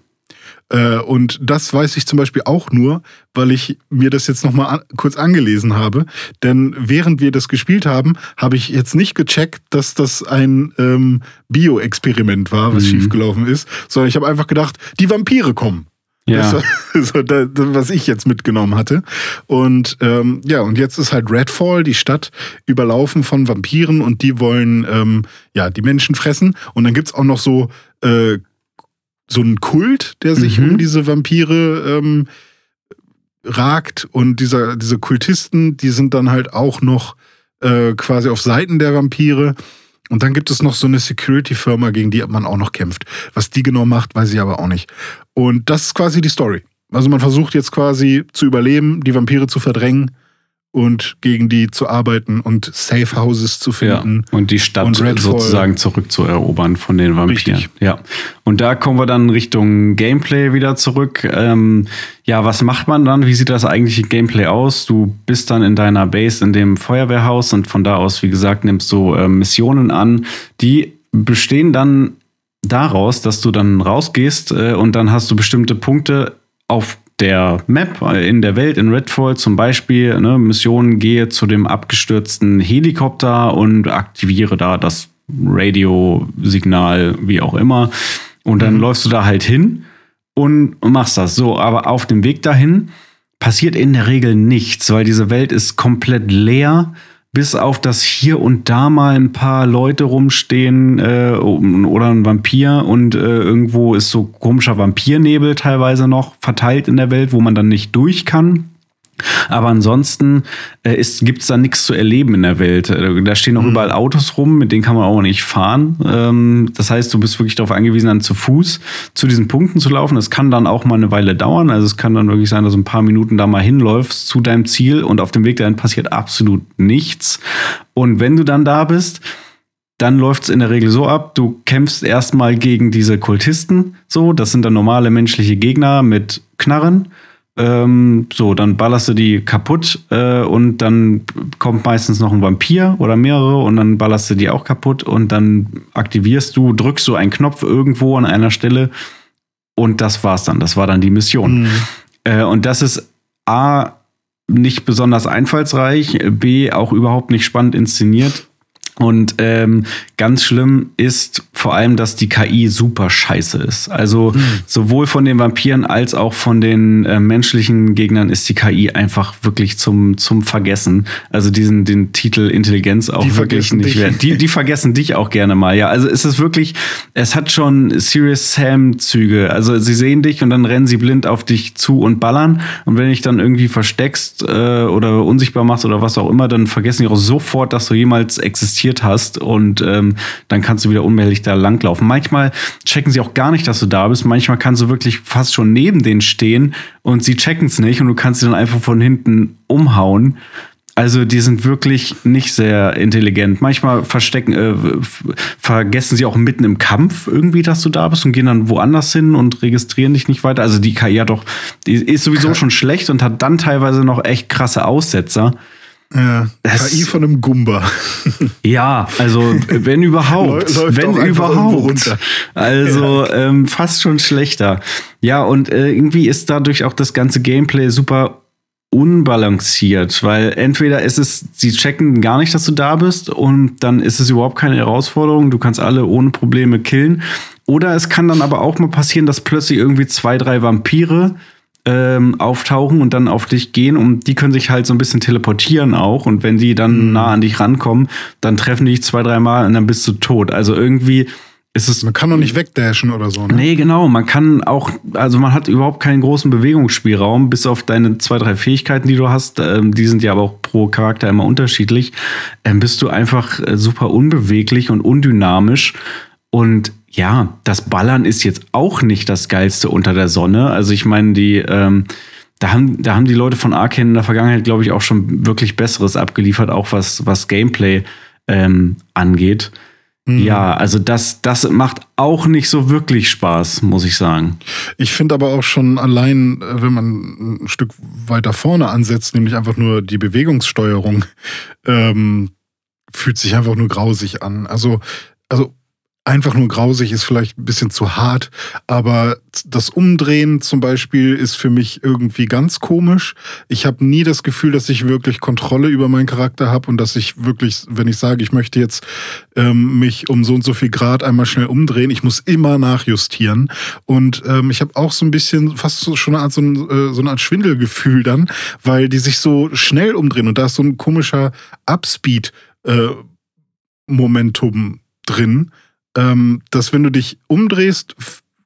Äh, und das weiß ich zum Beispiel auch nur, weil ich mir das jetzt nochmal an, kurz angelesen habe. Denn während wir das gespielt haben, habe ich jetzt nicht gecheckt, dass das ein ähm, Bio-Experiment war, was mhm. schiefgelaufen ist, sondern ich habe einfach gedacht, die Vampire kommen. Ja. Das, so das, was ich jetzt mitgenommen hatte. Und ähm, ja, und jetzt ist halt Redfall, die Stadt, überlaufen von Vampiren und die wollen ähm, ja die Menschen fressen. Und dann gibt's auch noch so äh, so einen Kult, der sich mhm. um diese Vampire ähm, ragt. Und dieser, diese Kultisten, die sind dann halt auch noch äh, quasi auf Seiten der Vampire. Und dann gibt es noch so eine Security-Firma, gegen die man auch noch kämpft. Was die genau macht, weiß ich aber auch nicht. Und das ist quasi die Story. Also man versucht jetzt quasi zu überleben, die Vampire zu verdrängen und gegen die zu arbeiten und Safe Houses zu finden. Ja, und die Stadt und sozusagen zurückzuerobern von den Vampiren. Richtig. Ja. Und da kommen wir dann Richtung Gameplay wieder zurück. Ähm, ja, was macht man dann? Wie sieht das eigentliche Gameplay aus? Du bist dann in deiner Base in dem Feuerwehrhaus und von da aus, wie gesagt, nimmst du äh, Missionen an, die bestehen dann daraus, dass du dann rausgehst äh, und dann hast du bestimmte Punkte auf der Map äh, in der Welt in Redfall zum Beispiel, ne, Mission, gehe zu dem abgestürzten Helikopter und aktiviere da das Radiosignal, wie auch immer. Und dann mhm. läufst du da halt hin und machst das. So, aber auf dem Weg dahin passiert in der Regel nichts, weil diese Welt ist komplett leer bis auf das hier und da mal ein paar Leute rumstehen äh, oder ein Vampir und äh, irgendwo ist so komischer Vampirnebel teilweise noch verteilt in der Welt, wo man dann nicht durch kann. Aber ansonsten äh, gibt es da nichts zu erleben in der Welt. Äh, da stehen auch mhm. überall Autos rum, mit denen kann man auch nicht fahren. Ähm, das heißt, du bist wirklich darauf angewiesen, dann zu Fuß zu diesen Punkten zu laufen. Das kann dann auch mal eine Weile dauern. Also es kann dann wirklich sein, dass du ein paar Minuten da mal hinläufst zu deinem Ziel und auf dem Weg dahin passiert absolut nichts. Und wenn du dann da bist, dann läuft es in der Regel so ab, du kämpfst erstmal gegen diese Kultisten, so, das sind dann normale menschliche Gegner mit Knarren ähm, so, dann ballerst du die kaputt äh, und dann kommt meistens noch ein Vampir oder mehrere und dann ballerst du die auch kaputt und dann aktivierst du, drückst du einen Knopf irgendwo an einer Stelle und das war's dann. Das war dann die Mission. Mhm. Äh, und das ist A, nicht besonders einfallsreich, B, auch überhaupt nicht spannend inszeniert und ähm, ganz schlimm ist vor allem, dass die KI super scheiße ist. Also mhm. sowohl von den Vampiren als auch von den äh, menschlichen Gegnern ist die KI einfach wirklich zum, zum Vergessen. Also diesen den Titel Intelligenz auch die wirklich nicht wert. Die, die vergessen dich auch gerne mal. Ja, also es ist wirklich, es hat schon Serious Sam-Züge. Also sie sehen dich und dann rennen sie blind auf dich zu und ballern. Und wenn dich dann irgendwie versteckst äh, oder unsichtbar machst oder was auch immer, dann vergessen die auch sofort, dass du jemals existierst markiert hast und ähm, dann kannst du wieder unbehelligt da langlaufen. Manchmal checken sie auch gar nicht, dass du da bist. Manchmal kannst du wirklich fast schon neben denen stehen und sie checken es nicht und du kannst sie dann einfach von hinten umhauen. Also die sind wirklich nicht sehr intelligent. Manchmal verstecken, äh, vergessen sie auch mitten im Kampf irgendwie, dass du da bist und gehen dann woanders hin und registrieren dich nicht weiter. Also die KI hat doch, die ist sowieso schon schlecht und hat dann teilweise noch echt krasse Aussetzer. Ja, KI von einem Gumba. Ja, also wenn überhaupt. Läuft wenn überhaupt. Also ja. ähm, fast schon schlechter. Ja, und äh, irgendwie ist dadurch auch das ganze Gameplay super unbalanciert, weil entweder ist es, sie checken gar nicht, dass du da bist und dann ist es überhaupt keine Herausforderung, du kannst alle ohne Probleme killen. Oder es kann dann aber auch mal passieren, dass plötzlich irgendwie zwei, drei Vampire ähm, auftauchen und dann auf dich gehen und die können sich halt so ein bisschen teleportieren auch und wenn die dann mhm. nah an dich rankommen, dann treffen die dich zwei, dreimal und dann bist du tot. Also irgendwie ist es. Man kann doch nicht wegdashen oder so, ne? Nee, genau. Man kann auch, also man hat überhaupt keinen großen Bewegungsspielraum, bis auf deine zwei, drei Fähigkeiten, die du hast. Ähm, die sind ja aber auch pro Charakter immer unterschiedlich. Ähm, bist du einfach äh, super unbeweglich und undynamisch und ja, das Ballern ist jetzt auch nicht das Geilste unter der Sonne. Also ich meine, die, ähm, da haben, da haben die Leute von Arkane in der Vergangenheit, glaube ich, auch schon wirklich Besseres abgeliefert, auch was, was Gameplay ähm, angeht. Mhm. Ja, also das, das macht auch nicht so wirklich Spaß, muss ich sagen. Ich finde aber auch schon allein, äh, wenn man ein Stück weiter vorne ansetzt, nämlich einfach nur die Bewegungssteuerung, ähm, fühlt sich einfach nur grausig an. Also, also einfach nur grausig ist vielleicht ein bisschen zu hart, aber das Umdrehen zum Beispiel ist für mich irgendwie ganz komisch. Ich habe nie das Gefühl, dass ich wirklich Kontrolle über meinen Charakter habe und dass ich wirklich, wenn ich sage, ich möchte jetzt ähm, mich um so und so viel Grad einmal schnell umdrehen, ich muss immer nachjustieren. Und ähm, ich habe auch so ein bisschen fast so, schon eine Art, so, ein, äh, so eine Art Schwindelgefühl dann, weil die sich so schnell umdrehen und da ist so ein komischer Upspeed. Äh, Momentum drin, ähm, dass wenn du dich umdrehst,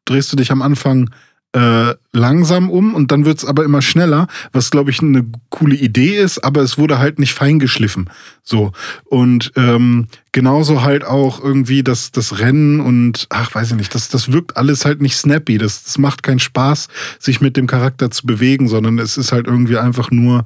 drehst du dich am Anfang äh, langsam um und dann wird es aber immer schneller, was glaube ich eine coole Idee ist, aber es wurde halt nicht feingeschliffen. So. Und ähm, genauso halt auch irgendwie das, das Rennen und ach, weiß ich nicht, das, das wirkt alles halt nicht snappy. Das, das macht keinen Spaß, sich mit dem Charakter zu bewegen, sondern es ist halt irgendwie einfach nur,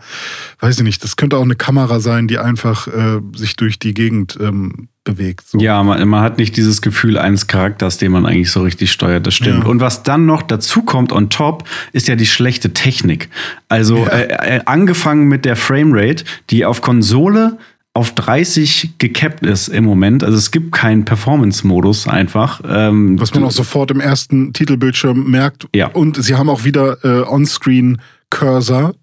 weiß ich nicht, das könnte auch eine Kamera sein, die einfach äh, sich durch die Gegend ähm, bewegt. So. Ja, man, man, hat nicht dieses Gefühl eines Charakters, den man eigentlich so richtig steuert, das stimmt. Ja. Und was dann noch dazu kommt on top, ist ja die schlechte Technik. Also ja. äh, äh, angefangen mit der Framerate, die auf Konsole auf 30 gekappt ist im Moment. Also es gibt keinen Performance-Modus einfach. Ähm, Was man auch sofort im ersten Titelbildschirm merkt. Ja. Und sie haben auch wieder äh, On-Screen-Cursor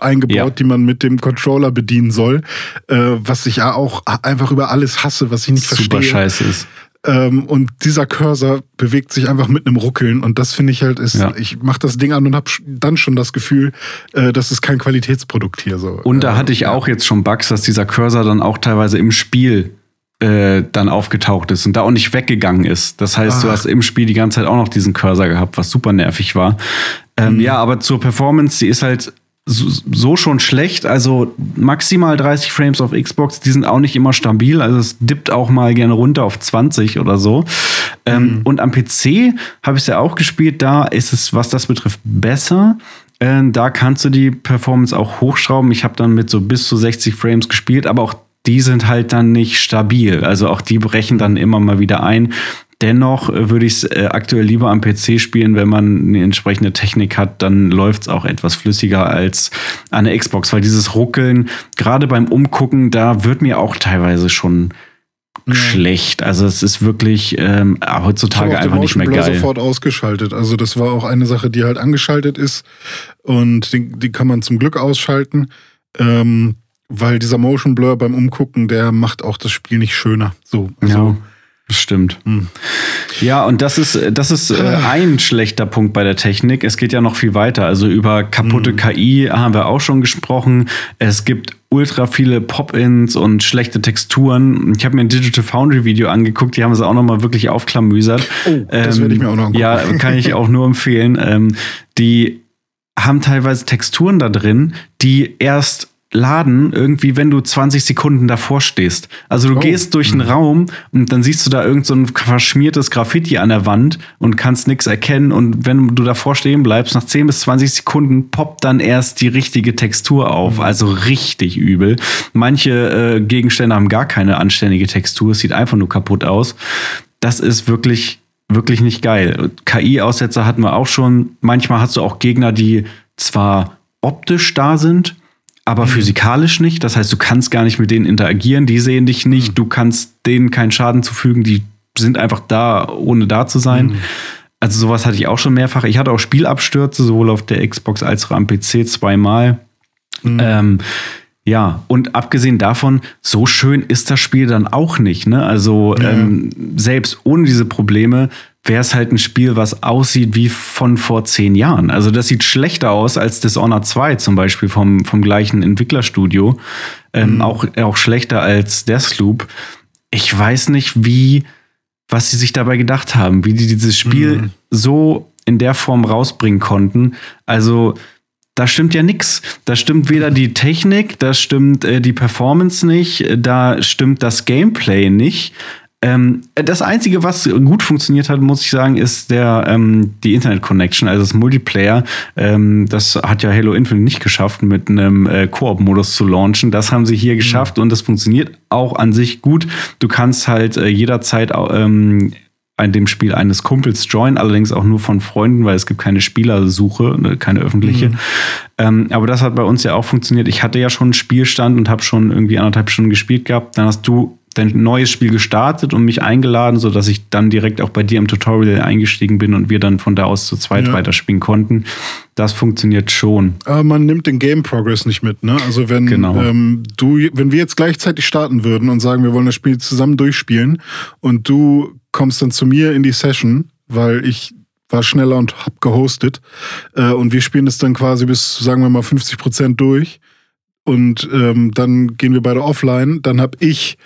eingebaut, ja. die man mit dem Controller bedienen soll, äh, was ich ja auch einfach über alles hasse, was ich nicht Super verstehe. Super scheiße ist. Ähm, und dieser Cursor bewegt sich einfach mit einem Ruckeln und das finde ich halt ist, ja. ich mache das Ding an und habe dann schon das Gefühl, äh, das ist kein Qualitätsprodukt hier so. Und da äh, hatte ich auch jetzt schon Bugs, dass dieser Cursor dann auch teilweise im Spiel äh, dann aufgetaucht ist und da auch nicht weggegangen ist. Das heißt, Ach. du hast im Spiel die ganze Zeit auch noch diesen Cursor gehabt, was super nervig war. Ähm, mhm. Ja, aber zur Performance, die ist halt so schon schlecht. Also maximal 30 Frames auf Xbox, die sind auch nicht immer stabil. Also es dippt auch mal gerne runter auf 20 oder so. Ähm, mhm. Ähm, und am PC habe ich es ja auch gespielt. Da ist es, was das betrifft, besser. Äh, da kannst du die Performance auch hochschrauben. Ich habe dann mit so bis zu 60 Frames gespielt, aber auch die sind halt dann nicht stabil. Also auch die brechen dann immer mal wieder ein. Dennoch äh, würde ich es äh, aktuell lieber am PC spielen, wenn man eine entsprechende Technik hat, dann läuft es auch etwas flüssiger als an der Xbox, weil dieses Ruckeln, gerade beim Umgucken, da wird mir auch teilweise schon ja. schlecht. Also es ist wirklich ähm, heutzutage einfach nicht mehr geil. sofort ausgeschaltet. Also das war auch eine Sache, die halt angeschaltet ist und die, die kann man zum Glück ausschalten. Ähm, weil dieser Motion Blur beim Umgucken, der macht auch das Spiel nicht schöner. So, also ja. Stimmt. Hm. Ja, und das ist, das ist äh, ein schlechter Punkt bei der Technik. Es geht ja noch viel weiter. Also über kaputte hm. KI haben wir auch schon gesprochen. Es gibt ultra viele Pop-ins und schlechte Texturen. Ich habe mir ein Digital Foundry Video angeguckt, die haben es auch noch mal wirklich aufklamüsert. Oh, das ähm, werde ich mir auch noch angucken. Ja, kann ich auch nur empfehlen. Ähm, die haben teilweise Texturen da drin, die erst laden, irgendwie, wenn du 20 Sekunden davor stehst. Also du oh. gehst durch einen mhm. Raum und dann siehst du da irgend so ein verschmiertes Graffiti an der Wand und kannst nichts erkennen. Und wenn du davor stehen bleibst, nach 10 bis 20 Sekunden poppt dann erst die richtige Textur auf. Mhm. Also richtig übel. Manche äh, Gegenstände haben gar keine anständige Textur. Es sieht einfach nur kaputt aus. Das ist wirklich, wirklich nicht geil. KI-Aussetzer hatten wir auch schon. Manchmal hast du auch Gegner, die zwar optisch da sind, aber mhm. physikalisch nicht. Das heißt, du kannst gar nicht mit denen interagieren, die sehen dich nicht, mhm. du kannst denen keinen Schaden zufügen, die sind einfach da, ohne da zu sein. Mhm. Also sowas hatte ich auch schon mehrfach. Ich hatte auch Spielabstürze, sowohl auf der Xbox als auch am PC zweimal. Mhm. Ähm, ja, und abgesehen davon, so schön ist das Spiel dann auch nicht. Ne? Also ja. ähm, selbst ohne diese Probleme wäre es halt ein Spiel, was aussieht wie von vor zehn Jahren. Also das sieht schlechter aus als Dishonored 2 zum Beispiel vom, vom gleichen Entwicklerstudio. Ähm, mhm. auch, auch schlechter als Deathloop. Ich weiß nicht, wie, was sie sich dabei gedacht haben, wie die dieses Spiel mhm. so in der Form rausbringen konnten. Also da stimmt ja nichts. Da stimmt weder die Technik, da stimmt äh, die Performance nicht, da stimmt das Gameplay nicht. Ähm, das Einzige, was gut funktioniert hat, muss ich sagen, ist der, ähm, die Internet-Connection, also das Multiplayer. Ähm, das hat ja Halo Infinite nicht geschafft, mit einem äh, Koop-Modus zu launchen. Das haben sie hier mhm. geschafft und das funktioniert auch an sich gut. Du kannst halt äh, jederzeit ähm, in dem Spiel eines Kumpels joinen, allerdings auch nur von Freunden, weil es gibt keine Spielersuche, ne, keine öffentliche. Mhm. Ähm, aber das hat bei uns ja auch funktioniert. Ich hatte ja schon einen Spielstand und habe schon irgendwie anderthalb Stunden gespielt gehabt. Dann hast du dein neues Spiel gestartet und mich eingeladen, sodass ich dann direkt auch bei dir im Tutorial eingestiegen bin und wir dann von da aus zu zweit ja. weiterspielen konnten. Das funktioniert schon. Aber man nimmt den Game Progress nicht mit, ne? Also wenn genau. ähm, du, wenn wir jetzt gleichzeitig starten würden und sagen, wir wollen das Spiel zusammen durchspielen und du kommst dann zu mir in die Session, weil ich war schneller und hab gehostet äh, und wir spielen es dann quasi bis, sagen wir mal, 50 Prozent durch und ähm, dann gehen wir beide offline, dann hab ich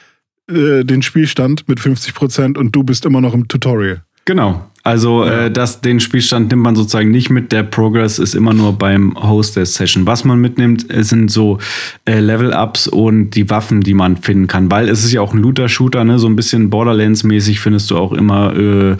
äh, den Spielstand mit 50 Prozent und du bist immer noch im Tutorial. Genau. Also ja. äh, das, den Spielstand nimmt man sozusagen nicht mit. Der Progress ist immer nur beim Host der Session. Was man mitnimmt, sind so äh, Level-Ups und die Waffen, die man finden kann. Weil es ist ja auch ein Looter-Shooter, ne? so ein bisschen Borderlands-mäßig findest du auch immer äh,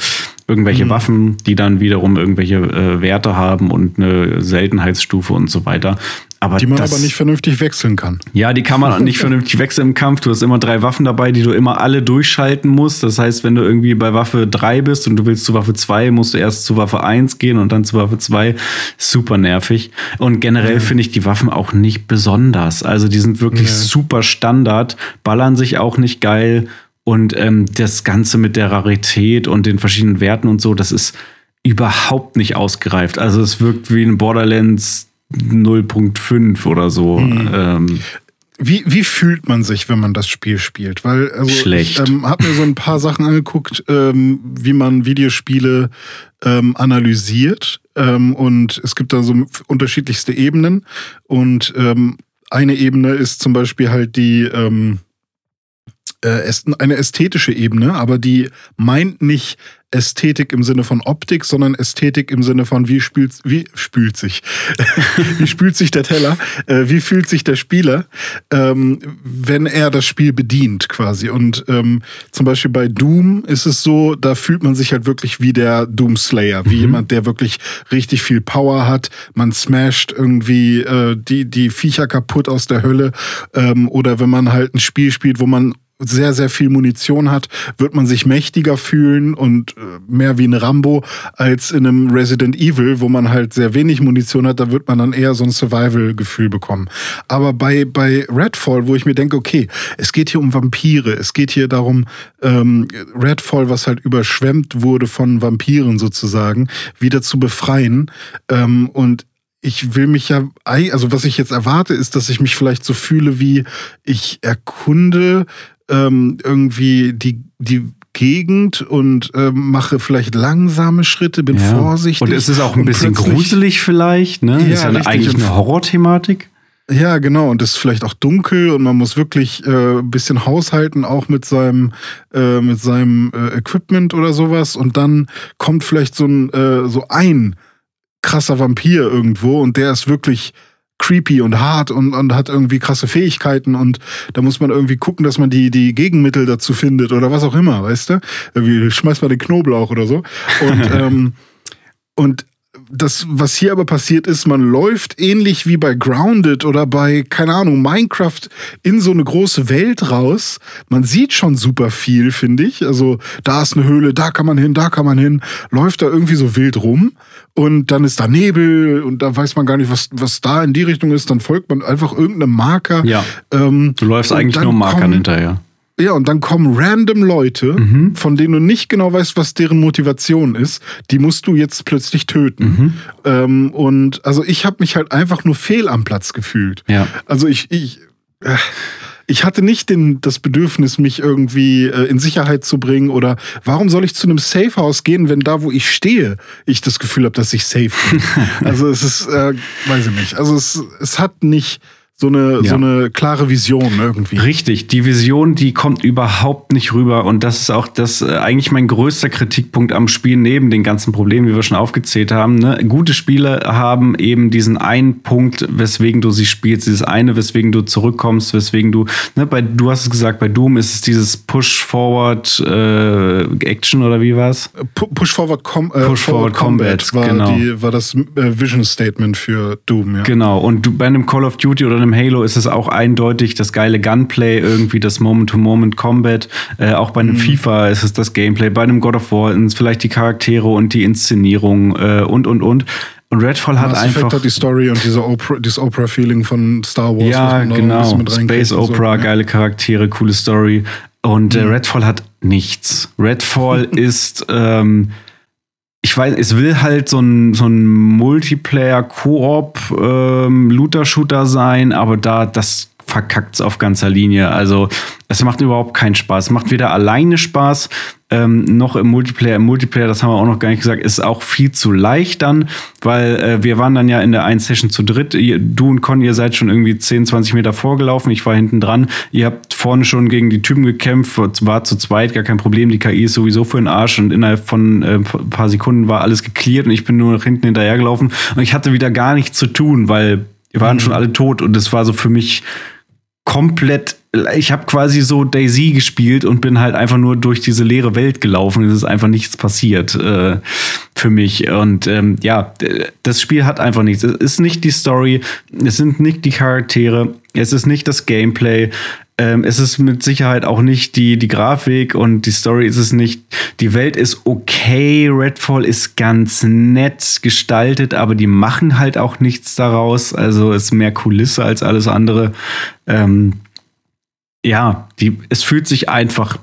irgendwelche mhm. Waffen, die dann wiederum irgendwelche äh, Werte haben und eine Seltenheitsstufe und so weiter. Aber die man das, aber nicht vernünftig wechseln kann. Ja, die kann man nicht vernünftig wechseln im Kampf. Du hast immer drei Waffen dabei, die du immer alle durchschalten musst. Das heißt, wenn du irgendwie bei Waffe 3 bist und du willst zu Waffe 2, musst du erst zu Waffe 1 gehen und dann zu Waffe 2. Super nervig. Und generell ja. finde ich die Waffen auch nicht besonders. Also die sind wirklich ja. super Standard, ballern sich auch nicht geil. Und ähm, das Ganze mit der Rarität und den verschiedenen Werten und so, das ist überhaupt nicht ausgereift. Also es wirkt wie ein Borderlands 0.5 oder so. Hm. Ähm, wie, wie fühlt man sich, wenn man das Spiel spielt? Weil also Schlecht. ich ähm, habe mir so ein paar Sachen angeguckt, ähm, wie man Videospiele ähm, analysiert. Ähm, und es gibt da so unterschiedlichste Ebenen. Und ähm, eine Ebene ist zum Beispiel halt die ähm, äh, eine ästhetische Ebene, aber die meint nicht Ästhetik im Sinne von Optik, sondern Ästhetik im Sinne von wie spült, wie spült sich, wie spült sich der Teller, äh, wie fühlt sich der Spieler, ähm, wenn er das Spiel bedient quasi. Und ähm, zum Beispiel bei Doom ist es so, da fühlt man sich halt wirklich wie der Doom Slayer, wie mhm. jemand, der wirklich richtig viel Power hat. Man smasht irgendwie äh, die die Viecher kaputt aus der Hölle. Ähm, oder wenn man halt ein Spiel spielt, wo man sehr, sehr viel Munition hat, wird man sich mächtiger fühlen und äh, mehr wie ein Rambo als in einem Resident Evil, wo man halt sehr wenig Munition hat, da wird man dann eher so ein Survival-Gefühl bekommen. Aber bei, bei Redfall, wo ich mir denke, okay, es geht hier um Vampire, es geht hier darum, ähm, Redfall, was halt überschwemmt wurde von Vampiren sozusagen, wieder zu befreien. Ähm, und ich will mich ja, also was ich jetzt erwarte, ist, dass ich mich vielleicht so fühle, wie ich erkunde ähm, irgendwie die, die Gegend und ähm, mache vielleicht langsame Schritte, bin ja. vorsichtig. Und es ist auch ein bisschen gruselig vielleicht, ne? Ja, ist ja richtig. eigentlich eine Horrorthematik. Ja, genau. Und es ist vielleicht auch dunkel und man muss wirklich äh, ein bisschen haushalten, auch mit seinem, äh, mit seinem äh, Equipment oder sowas. Und dann kommt vielleicht so ein, äh, so ein krasser Vampir irgendwo und der ist wirklich creepy und hart und, und hat irgendwie krasse Fähigkeiten und da muss man irgendwie gucken, dass man die, die Gegenmittel dazu findet oder was auch immer, weißt du? Irgendwie schmeißt man den Knoblauch oder so. Und, ähm, und das, was hier aber passiert ist, man läuft ähnlich wie bei Grounded oder bei, keine Ahnung, Minecraft in so eine große Welt raus. Man sieht schon super viel, finde ich. Also da ist eine Höhle, da kann man hin, da kann man hin, läuft da irgendwie so wild rum und dann ist da Nebel und da weiß man gar nicht, was, was da in die Richtung ist. Dann folgt man einfach irgendeinem Marker. Ja. Ähm, du läufst eigentlich nur Markern kommen, hinterher. Ja, und dann kommen random Leute, mhm. von denen du nicht genau weißt, was deren Motivation ist. Die musst du jetzt plötzlich töten. Mhm. Ähm, und also ich habe mich halt einfach nur fehl am Platz gefühlt. Ja. Also ich, ich, äh, ich hatte nicht den, das Bedürfnis, mich irgendwie äh, in Sicherheit zu bringen oder warum soll ich zu einem Safehouse gehen, wenn da, wo ich stehe, ich das Gefühl habe, dass ich safe bin. also es ist, äh, weiß ich nicht. Also es, es hat nicht so eine, ja. so eine klare Vision irgendwie. Richtig, die Vision, die kommt überhaupt nicht rüber. Und das ist auch das äh, eigentlich mein größter Kritikpunkt am Spiel, neben den ganzen Problemen, wie wir schon aufgezählt haben. Ne? Gute Spiele haben eben diesen einen Punkt, weswegen du sie spielst, dieses eine, weswegen du zurückkommst, weswegen du, ne, bei, du hast es gesagt, bei Doom ist es dieses Push-Forward äh, Action oder wie war's? Push-Forward Com äh, Push Forward Combat, Combat war, genau. die, war das äh, Vision Statement für Doom, ja. Genau, und du, bei einem Call of Duty oder einem Halo ist es auch eindeutig das geile Gunplay, irgendwie das Moment-to-Moment-Combat. Äh, auch bei einem mhm. FIFA ist es das Gameplay, bei einem God of War sind es vielleicht die Charaktere und die Inszenierung äh, und, und, und. Und Redfall hat Mass einfach. hat die Story und diese Opera, dieses Opera-Feeling von Star Wars. Ja, genau. Space Opera, so, geile Charaktere, coole Story. Und äh, Redfall hat nichts. Redfall ist, ähm, ich weiß, es will halt so ein, so ein Multiplayer-Koop-Looter-Shooter ähm, sein, aber da, das verkackt es auf ganzer Linie. Also es macht überhaupt keinen Spaß. Es macht weder alleine Spaß, ähm, noch im Multiplayer. Im Multiplayer, das haben wir auch noch gar nicht gesagt, ist auch viel zu leicht dann, weil äh, wir waren dann ja in der einen Session zu dritt. Ihr, du und Con, ihr seid schon irgendwie 10, 20 Meter vorgelaufen. Ich war hinten dran. Ihr habt vorne schon gegen die Typen gekämpft, war zu zweit, gar kein Problem. Die KI ist sowieso für den Arsch und innerhalb von äh, ein paar Sekunden war alles geklärt und ich bin nur nach hinten hinterhergelaufen und ich hatte wieder gar nichts zu tun, weil wir waren mhm. schon alle tot und es war so für mich komplett, ich habe quasi so Daisy gespielt und bin halt einfach nur durch diese leere Welt gelaufen. Es ist einfach nichts passiert äh, für mich. Und ähm, ja, das Spiel hat einfach nichts. Es ist nicht die Story, es sind nicht die Charaktere, es ist nicht das Gameplay. Ähm, es ist mit Sicherheit auch nicht die, die Grafik und die Story ist es nicht. Die Welt ist okay, Redfall ist ganz nett gestaltet, aber die machen halt auch nichts daraus. Also ist mehr Kulisse als alles andere. Ähm, ja, die, es fühlt sich einfach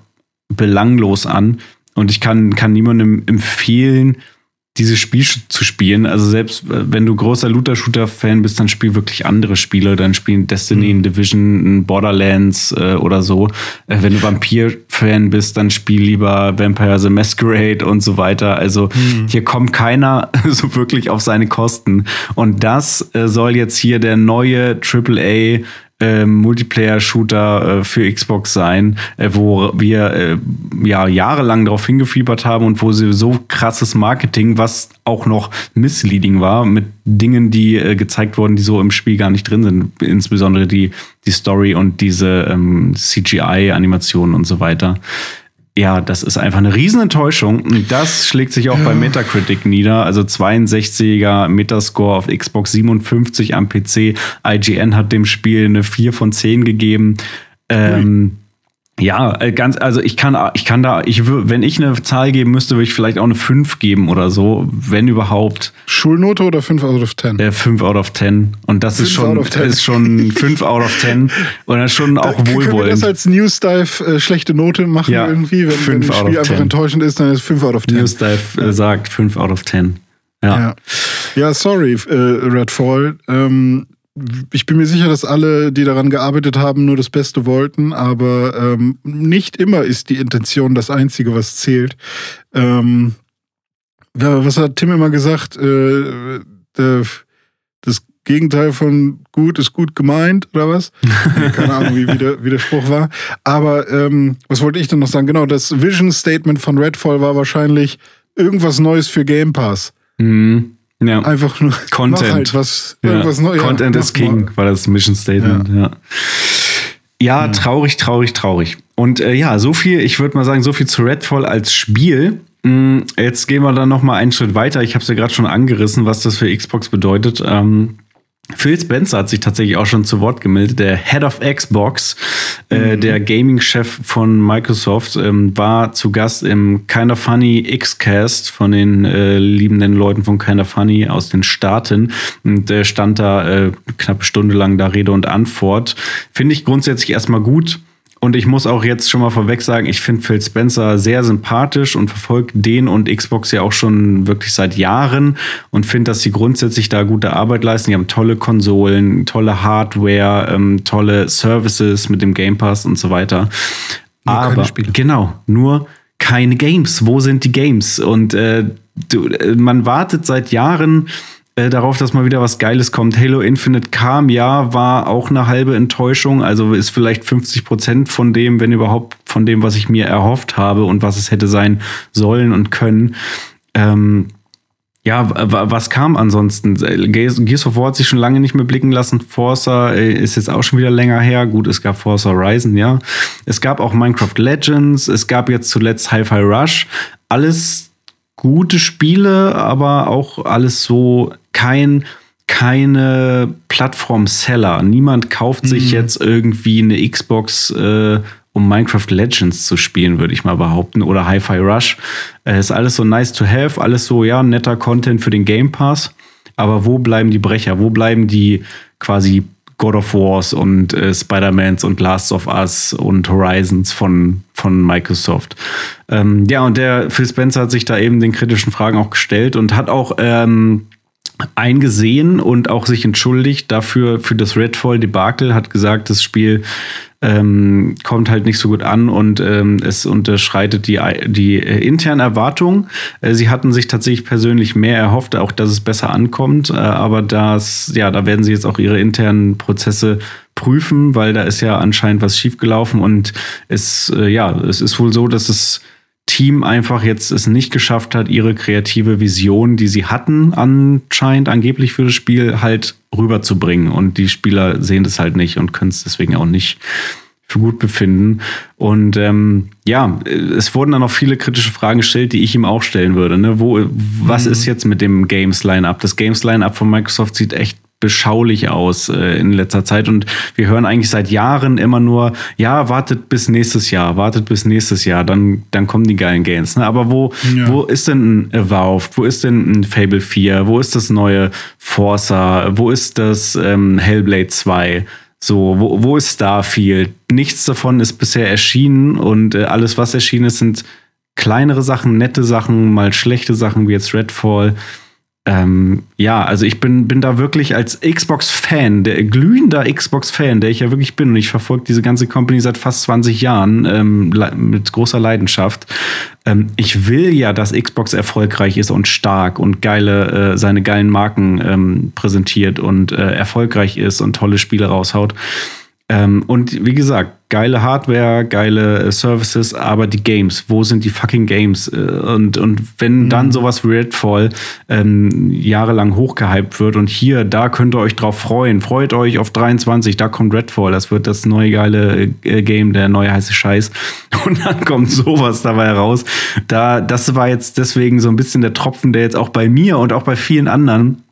belanglos an. Und ich kann, kann niemandem empfehlen, dieses Spiel zu spielen. Also selbst äh, wenn du großer Looter-Shooter-Fan bist, dann spiel wirklich andere Spiele. Dann spielen Destiny, mhm. Division, Borderlands äh, oder so. Äh, wenn du Vampir-Fan bist, dann spiel lieber Vampire the Masquerade und so weiter. Also mhm. hier kommt keiner so wirklich auf seine Kosten. Und das äh, soll jetzt hier der neue AAA äh, Multiplayer-Shooter äh, für Xbox sein, äh, wo wir äh, ja jahrelang darauf hingefiebert haben und wo sie so krasses Marketing, was auch noch misleading war, mit Dingen, die äh, gezeigt wurden, die so im Spiel gar nicht drin sind, insbesondere die, die Story und diese ähm, CGI-Animationen und so weiter ja, das ist einfach eine Riesenenttäuschung. Und das schlägt sich auch ja. bei Metacritic nieder. Also 62er Metascore auf Xbox 57 am PC. IGN hat dem Spiel eine 4 von 10 gegeben. Ähm, ja, äh, ganz, also ich kann, ich kann da, ich wenn ich eine Zahl geben müsste, würde ich vielleicht auch eine 5 geben oder so, wenn überhaupt. Schulnote oder 5 out of 10? Äh, 5 out of 10. Und das ist schon, ist schon 5 out of 10. Und das ist schon auch da wohlwollend. Können wir das als Newsdive äh, schlechte Note machen ja, irgendwie? Wenn, wenn das Spiel einfach enttäuschend ist, dann ist 5 out of 10. Newsdive äh, sagt 5 out of 10. Ja. Ja, ja sorry, äh, Redfall. Ähm, ich bin mir sicher, dass alle, die daran gearbeitet haben, nur das Beste wollten, aber ähm, nicht immer ist die Intention das Einzige, was zählt. Ähm, was hat Tim immer gesagt? Äh, das Gegenteil von gut ist gut gemeint, oder was? Keine Ahnung, wie, der, wie der Spruch war. Aber ähm, was wollte ich denn noch sagen? Genau, das Vision Statement von Redfall war wahrscheinlich irgendwas Neues für Game Pass. Mhm. Ja. Einfach nur Content. Halt was, ja. Neues. Content is King mal. war das Mission Statement, ja. ja. Ja, traurig, traurig, traurig. Und äh, ja, so viel, ich würde mal sagen, so viel zu Redfall als Spiel. Mm, jetzt gehen wir dann noch mal einen Schritt weiter. Ich habe es ja gerade schon angerissen, was das für Xbox bedeutet. Ähm, Phil Spencer hat sich tatsächlich auch schon zu Wort gemeldet. Der Head of Xbox, äh, mhm. der Gaming-Chef von Microsoft, ähm, war zu Gast im Kinda Funny X-Cast von den äh, liebenden Leuten von Kinda Funny aus den Staaten. Und äh, stand da äh, knappe Stunde lang da Rede und Antwort. Finde ich grundsätzlich erstmal gut und ich muss auch jetzt schon mal vorweg sagen, ich finde Phil Spencer sehr sympathisch und verfolge den und Xbox ja auch schon wirklich seit Jahren und finde, dass sie grundsätzlich da gute Arbeit leisten. Die haben tolle Konsolen, tolle Hardware, ähm, tolle Services mit dem Game Pass und so weiter. Nur Aber genau, nur keine Games. Wo sind die Games? Und äh, du, äh, man wartet seit Jahren äh, darauf, dass mal wieder was Geiles kommt. Halo Infinite kam, ja, war auch eine halbe Enttäuschung. Also ist vielleicht 50 Prozent von dem, wenn überhaupt, von dem, was ich mir erhofft habe und was es hätte sein sollen und können. Ähm, ja, was kam ansonsten? Gears of War hat sich schon lange nicht mehr blicken lassen. Forza äh, ist jetzt auch schon wieder länger her. Gut, es gab Forza Horizon, ja. Es gab auch Minecraft Legends. Es gab jetzt zuletzt Hi-Fi Rush. Alles gute Spiele, aber auch alles so kein keine Plattform-Seller. Niemand kauft sich mhm. jetzt irgendwie eine Xbox, äh, um Minecraft Legends zu spielen, würde ich mal behaupten, oder Hi-Fi Rush. Äh, ist alles so nice to have, alles so, ja, netter Content für den Game Pass. Aber wo bleiben die Brecher? Wo bleiben die quasi God of Wars und äh, Spider-Mans und Last of Us und Horizons von, von Microsoft. Ähm, ja, und der Phil Spencer hat sich da eben den kritischen Fragen auch gestellt und hat auch ähm, eingesehen und auch sich entschuldigt dafür für das Redfall-Debakel, hat gesagt, das Spiel ähm, kommt halt nicht so gut an und ähm, es unterschreitet die, die äh, internen Erwartungen. Äh, sie hatten sich tatsächlich persönlich mehr erhofft, auch dass es besser ankommt, äh, aber das, ja, da werden sie jetzt auch ihre internen Prozesse prüfen, weil da ist ja anscheinend was schiefgelaufen und es, äh, ja, es ist wohl so, dass es Team einfach jetzt es nicht geschafft hat, ihre kreative Vision, die sie hatten, anscheinend angeblich für das Spiel halt rüberzubringen. Und die Spieler sehen das halt nicht und können es deswegen auch nicht für gut befinden. Und ähm, ja, es wurden dann auch viele kritische Fragen gestellt, die ich ihm auch stellen würde. Ne? Wo, was mhm. ist jetzt mit dem Games Line-Up? Das Games Line-Up von Microsoft sieht echt beschaulich aus äh, in letzter Zeit und wir hören eigentlich seit Jahren immer nur, ja, wartet bis nächstes Jahr, wartet bis nächstes Jahr, dann, dann kommen die geilen Games. Ne? Aber wo, ja. wo ist denn ein Evolved? Wo ist denn ein Fable 4? Wo ist das neue Forza? Wo ist das ähm, Hellblade 2? So, wo, wo ist Starfield? Nichts davon ist bisher erschienen und äh, alles, was erschienen ist, sind kleinere Sachen, nette Sachen, mal schlechte Sachen wie jetzt Redfall. Ähm, ja, also ich bin, bin da wirklich als Xbox-Fan, der glühender Xbox-Fan, der ich ja wirklich bin, und ich verfolge diese ganze Company seit fast 20 Jahren ähm, mit großer Leidenschaft. Ähm, ich will ja, dass Xbox erfolgreich ist und stark und geile, äh, seine geilen Marken ähm, präsentiert und äh, erfolgreich ist und tolle Spiele raushaut. Ähm, und wie gesagt, geile Hardware, geile äh, Services, aber die Games, wo sind die fucking Games? Äh, und, und wenn mhm. dann sowas wie Redfall ähm, jahrelang hochgehypt wird und hier, da könnt ihr euch drauf freuen, freut euch auf 23, da kommt Redfall, das wird das neue geile äh, Game, der neue heiße Scheiß. Und dann kommt sowas dabei raus. Da, das war jetzt deswegen so ein bisschen der Tropfen, der jetzt auch bei mir und auch bei vielen anderen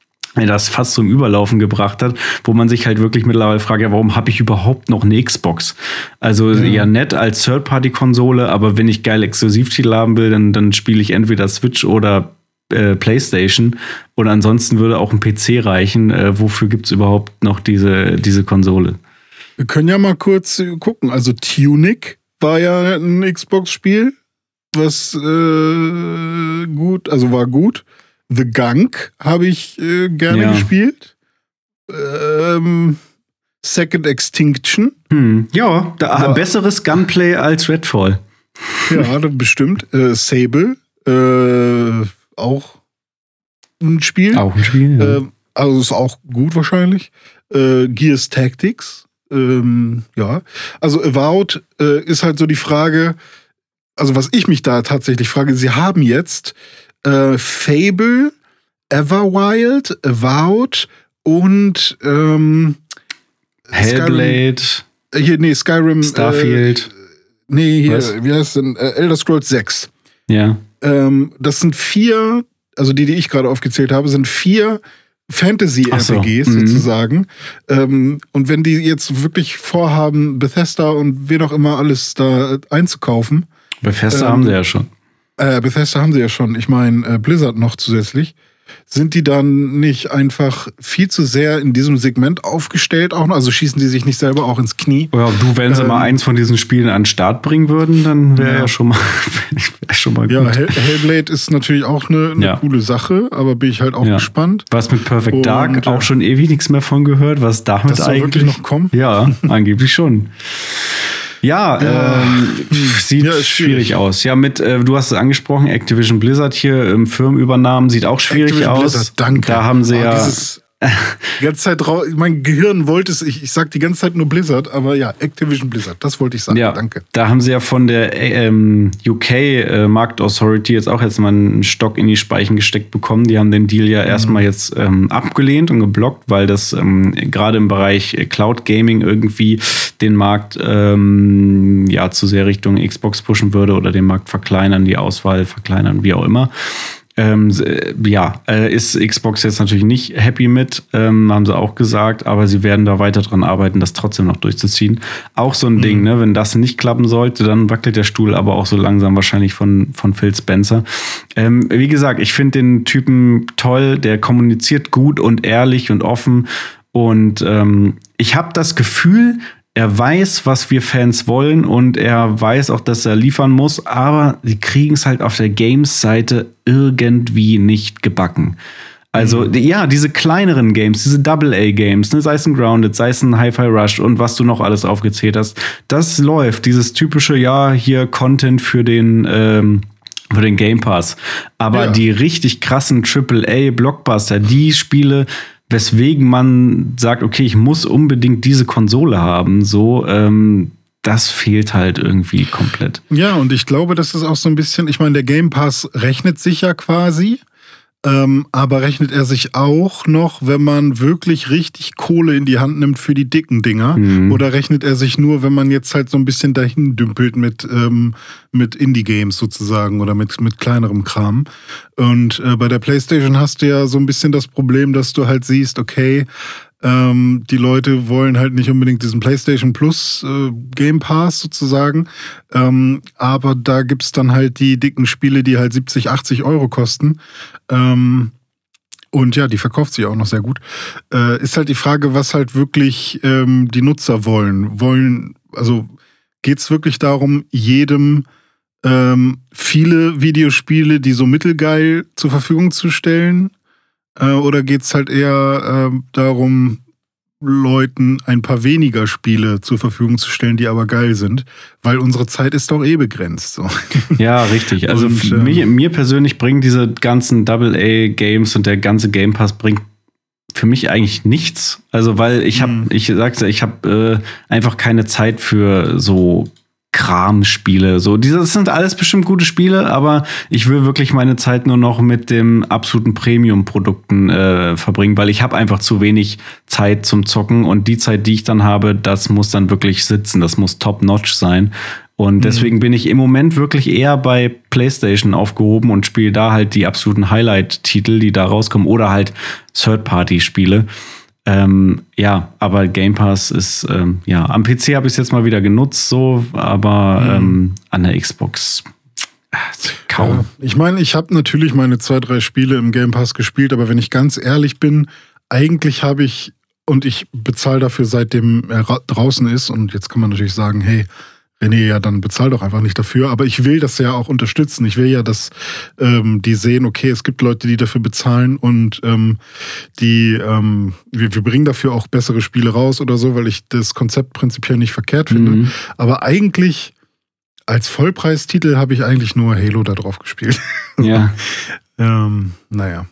das fast zum Überlaufen gebracht hat, wo man sich halt wirklich mittlerweile fragt, ja, warum habe ich überhaupt noch eine Xbox? Also ja, ja nett als Third-Party-Konsole, aber wenn ich geile Exklusivtitel haben will, dann, dann spiele ich entweder Switch oder äh, PlayStation und ansonsten würde auch ein PC reichen. Äh, wofür gibt es überhaupt noch diese, diese Konsole? Wir können ja mal kurz gucken. Also Tunic war ja ein Xbox-Spiel, was äh, gut, also war gut. The Gunk habe ich äh, gerne ja. gespielt. Ähm, Second Extinction. Hm. Ja, da besseres Gunplay als Redfall. Ja, bestimmt. Äh, Sable, äh, auch ein Spiel. Auch ein Spiel. Ja. Äh, also ist auch gut wahrscheinlich. Äh, Gears Tactics. Ähm, ja. Also Avowed äh, ist halt so die Frage, also was ich mich da tatsächlich frage, sie haben jetzt äh, Fable, Everwild, Avowed und ähm, Hellblade. Skyrim, hier, nee, Skyrim. Starfield. Äh, nee, hier, Was? wie heißt denn? Äh, Elder Scrolls 6. Ja. Ähm, das sind vier, also die, die ich gerade aufgezählt habe, sind vier Fantasy-RPGs so. mhm. sozusagen. Ähm, und wenn die jetzt wirklich vorhaben, Bethesda und wen auch immer alles da einzukaufen. Bethesda ähm, haben sie ja schon. Äh, Bethesda haben sie ja schon. Ich meine, äh, Blizzard noch zusätzlich. Sind die dann nicht einfach viel zu sehr in diesem Segment aufgestellt auch noch? Also schießen die sich nicht selber auch ins Knie? Ja, du, wenn sie ähm, mal eins von diesen Spielen an den Start bringen würden, dann wäre ja. ja. schon mal, wär schon mal gut. Ja, Hell, Hellblade ist natürlich auch eine, eine ja. coole Sache, aber bin ich halt auch ja. gespannt. Was mit Perfect Dark Und, auch schon ewig nichts mehr von gehört, was damit das eigentlich wirklich noch kommt? Ja, angeblich schon. Ja, ja. Ähm, sieht ja, schwierig. schwierig. aus. Ja, mit, äh, du hast es angesprochen, Activision Blizzard hier im Firmenübernahmen sieht auch schwierig Activision aus. Blizzard, danke. Da haben sie oh, ja. Die ganze Zeit mein Gehirn wollte es, ich, ich sag die ganze Zeit nur Blizzard, aber ja, Activision Blizzard, das wollte ich sagen. Ja, danke. Da haben sie ja von der ähm, UK äh, Markt Authority jetzt auch jetzt mal einen Stock in die Speichen gesteckt bekommen. Die haben den Deal ja mhm. erstmal jetzt ähm, abgelehnt und geblockt, weil das ähm, gerade im Bereich Cloud Gaming irgendwie den Markt ähm, ja zu sehr Richtung Xbox pushen würde oder den Markt verkleinern, die Auswahl verkleinern, wie auch immer. Ähm, äh, ja, äh, ist Xbox jetzt natürlich nicht happy mit, ähm, haben sie auch gesagt, aber sie werden da weiter dran arbeiten, das trotzdem noch durchzuziehen. Auch so ein mhm. Ding, ne? wenn das nicht klappen sollte, dann wackelt der Stuhl aber auch so langsam wahrscheinlich von, von Phil Spencer. Ähm, wie gesagt, ich finde den Typen toll, der kommuniziert gut und ehrlich und offen und ähm, ich habe das Gefühl, er weiß, was wir Fans wollen und er weiß auch, dass er liefern muss, aber sie kriegen es halt auf der Games-Seite irgendwie nicht gebacken. Also, mhm. ja, diese kleineren Games, diese Double-A-Games, ne, sei es ein Grounded, sei es ein Hi-Fi Rush und was du noch alles aufgezählt hast, das läuft. Dieses typische, ja, hier Content für den, ähm, für den Game Pass. Aber ja. die richtig krassen AAA-Blockbuster, die Spiele, weswegen man sagt, okay, ich muss unbedingt diese Konsole haben, so, ähm, das fehlt halt irgendwie komplett. Ja, und ich glaube, das ist auch so ein bisschen, ich meine, der Game Pass rechnet sich ja quasi. Ähm, aber rechnet er sich auch noch, wenn man wirklich richtig Kohle in die Hand nimmt für die dicken Dinger? Mhm. Oder rechnet er sich nur, wenn man jetzt halt so ein bisschen dahin dümpelt mit, ähm, mit Indie-Games sozusagen oder mit, mit kleinerem Kram? Und äh, bei der PlayStation hast du ja so ein bisschen das Problem, dass du halt siehst, okay, ähm, die Leute wollen halt nicht unbedingt diesen PlayStation Plus äh, Game Pass sozusagen. Ähm, aber da gibt es dann halt die dicken Spiele, die halt 70, 80 Euro kosten. Ähm, und ja, die verkauft sich auch noch sehr gut. Äh, ist halt die Frage, was halt wirklich ähm, die Nutzer wollen. Wollen, also geht es wirklich darum, jedem ähm, viele Videospiele, die so mittelgeil zur Verfügung zu stellen? Äh, oder geht es halt eher äh, darum, Leuten ein paar weniger Spiele zur Verfügung zu stellen, die aber geil sind, weil unsere Zeit ist doch eh begrenzt. So. Ja, richtig. Also und, ähm, mir, mir persönlich bringen diese ganzen Double-A-Games und der ganze Game Pass bringt für mich eigentlich nichts. Also, weil ich habe, mhm. ich sag's ja, ich habe äh, einfach keine Zeit für so Kram-Spiele. So, diese, das sind alles bestimmt gute Spiele, aber ich will wirklich meine Zeit nur noch mit dem absoluten Premium-Produkten äh, verbringen, weil ich habe einfach zu wenig Zeit zum Zocken und die Zeit, die ich dann habe, das muss dann wirklich sitzen, das muss top-notch sein. Und mhm. deswegen mhm. bin ich im Moment wirklich eher bei PlayStation aufgehoben und spiele da halt die absoluten Highlight-Titel, die da rauskommen, oder halt Third-Party-Spiele. Ähm, ja, aber Game Pass ist, ähm, ja, am PC habe ich es jetzt mal wieder genutzt, so, aber mhm. ähm, an der Xbox äh, kaum. Ja, ich meine, ich habe natürlich meine zwei, drei Spiele im Game Pass gespielt, aber wenn ich ganz ehrlich bin, eigentlich habe ich, und ich bezahle dafür, seitdem er draußen ist, und jetzt kann man natürlich sagen, hey, René, ja, dann bezahl doch einfach nicht dafür. Aber ich will das ja auch unterstützen. Ich will ja, dass ähm, die sehen, okay, es gibt Leute, die dafür bezahlen und ähm, die, ähm, wir, wir bringen dafür auch bessere Spiele raus oder so, weil ich das Konzept prinzipiell nicht verkehrt finde. Mhm. Aber eigentlich als Vollpreistitel habe ich eigentlich nur Halo da drauf gespielt. Ja. ähm, naja.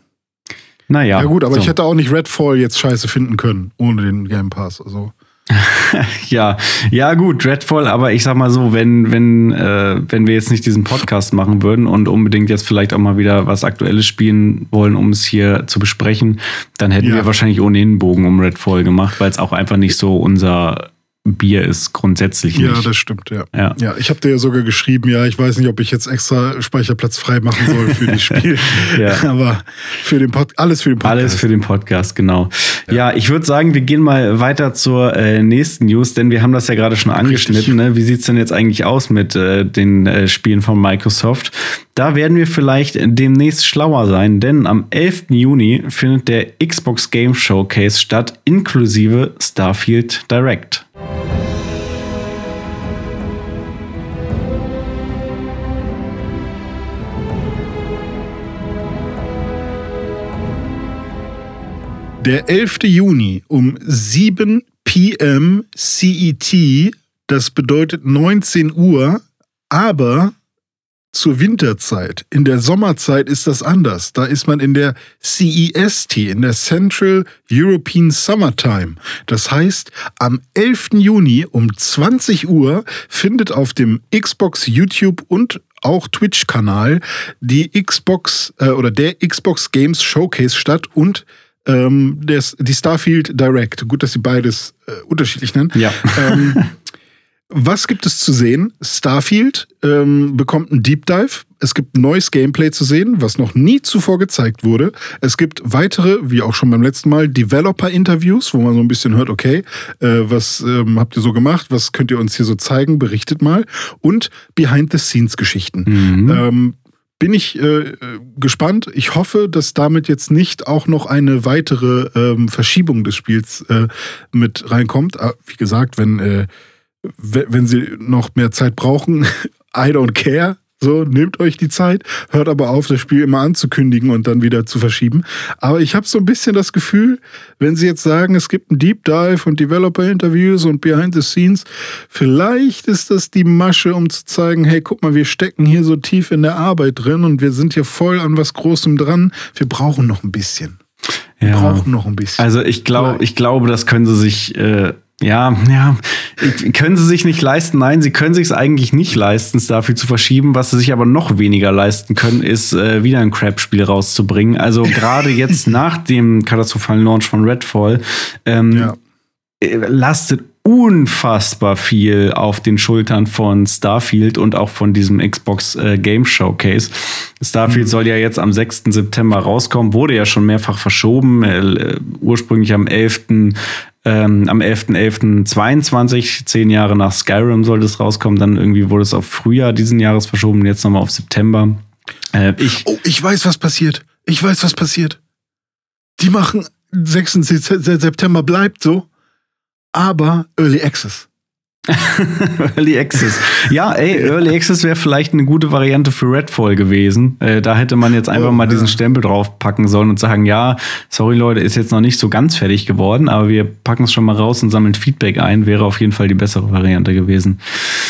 Naja. Ja gut, aber so. ich hätte auch nicht Redfall jetzt scheiße finden können ohne den Game Pass. Also. ja, ja gut, Dreadfall, aber ich sag mal so, wenn, wenn, äh, wenn wir jetzt nicht diesen Podcast machen würden und unbedingt jetzt vielleicht auch mal wieder was Aktuelles spielen wollen, um es hier zu besprechen, dann hätten ja. wir wahrscheinlich ohnehin einen Bogen um Redfall gemacht, weil es auch einfach nicht so unser Bier ist grundsätzlich nicht. Ja, das stimmt, ja. Ja, ja ich habe dir ja sogar geschrieben, ja, ich weiß nicht, ob ich jetzt extra Speicherplatz frei machen soll für das Spiel. ja. Aber für den Pod alles für den Podcast. Alles für den Podcast, genau. Ja, ja ich würde sagen, wir gehen mal weiter zur äh, nächsten News, denn wir haben das ja gerade schon angeschnitten. Ne? Wie sieht's denn jetzt eigentlich aus mit äh, den äh, Spielen von Microsoft? Da werden wir vielleicht demnächst schlauer sein, denn am 11. Juni findet der Xbox Game Showcase statt, inklusive Starfield Direct. Der 11. Juni um 7 p.m. CET, das bedeutet 19 Uhr, aber zur Winterzeit. In der Sommerzeit ist das anders. Da ist man in der CEST, in der Central European Summertime. Das heißt, am 11. Juni um 20 Uhr findet auf dem Xbox YouTube und auch Twitch-Kanal die Xbox äh, oder der Xbox Games Showcase statt und ähm, des, die Starfield Direct. Gut, dass sie beides äh, unterschiedlich nennen. Ja. Ähm, was gibt es zu sehen? Starfield ähm, bekommt einen Deep Dive. Es gibt neues Gameplay zu sehen, was noch nie zuvor gezeigt wurde. Es gibt weitere, wie auch schon beim letzten Mal, Developer-Interviews, wo man so ein bisschen hört, okay, äh, was ähm, habt ihr so gemacht? Was könnt ihr uns hier so zeigen? Berichtet mal. Und Behind-the-Scenes-Geschichten. Mhm. Ähm, bin ich äh, gespannt. Ich hoffe, dass damit jetzt nicht auch noch eine weitere ähm, Verschiebung des Spiels äh, mit reinkommt. Aber ah, wie gesagt, wenn, äh, wenn sie noch mehr Zeit brauchen, I don't care. So, nehmt euch die Zeit, hört aber auf, das Spiel immer anzukündigen und dann wieder zu verschieben. Aber ich habe so ein bisschen das Gefühl, wenn sie jetzt sagen, es gibt ein Deep Dive und Developer-Interviews und Behind the Scenes, vielleicht ist das die Masche, um zu zeigen, hey, guck mal, wir stecken hier so tief in der Arbeit drin und wir sind hier voll an was Großem dran. Wir brauchen noch ein bisschen. Wir ja. brauchen noch ein bisschen. Also ich glaube, ich glaube, das können sie sich äh, ja, ja, können sie sich nicht leisten? Nein, sie können sich es eigentlich nicht leisten, es dafür zu verschieben. Was sie sich aber noch weniger leisten können, ist äh, wieder ein Crap-Spiel rauszubringen. Also gerade jetzt nach dem katastrophalen Launch von Redfall ähm, ja. Äh, lastet unfassbar viel auf den Schultern von Starfield und auch von diesem Xbox äh, Game Showcase. Starfield mhm. soll ja jetzt am 6. September rauskommen, wurde ja schon mehrfach verschoben, äh, ursprünglich am 11 ähm, am 11.11.22, zehn Jahre nach Skyrim sollte es rauskommen. Dann irgendwie wurde es auf Frühjahr diesen Jahres verschoben, jetzt nochmal auf September. Äh, ich oh, ich weiß, was passiert. Ich weiß, was passiert. Die machen 6. September bleibt so, aber Early Access. Early Access. Ja, ey, Early Access wäre vielleicht eine gute Variante für Redfall gewesen. Äh, da hätte man jetzt einfach oh, mal diesen Stempel draufpacken sollen und sagen, ja, sorry Leute, ist jetzt noch nicht so ganz fertig geworden, aber wir packen es schon mal raus und sammeln Feedback ein. Wäre auf jeden Fall die bessere Variante gewesen.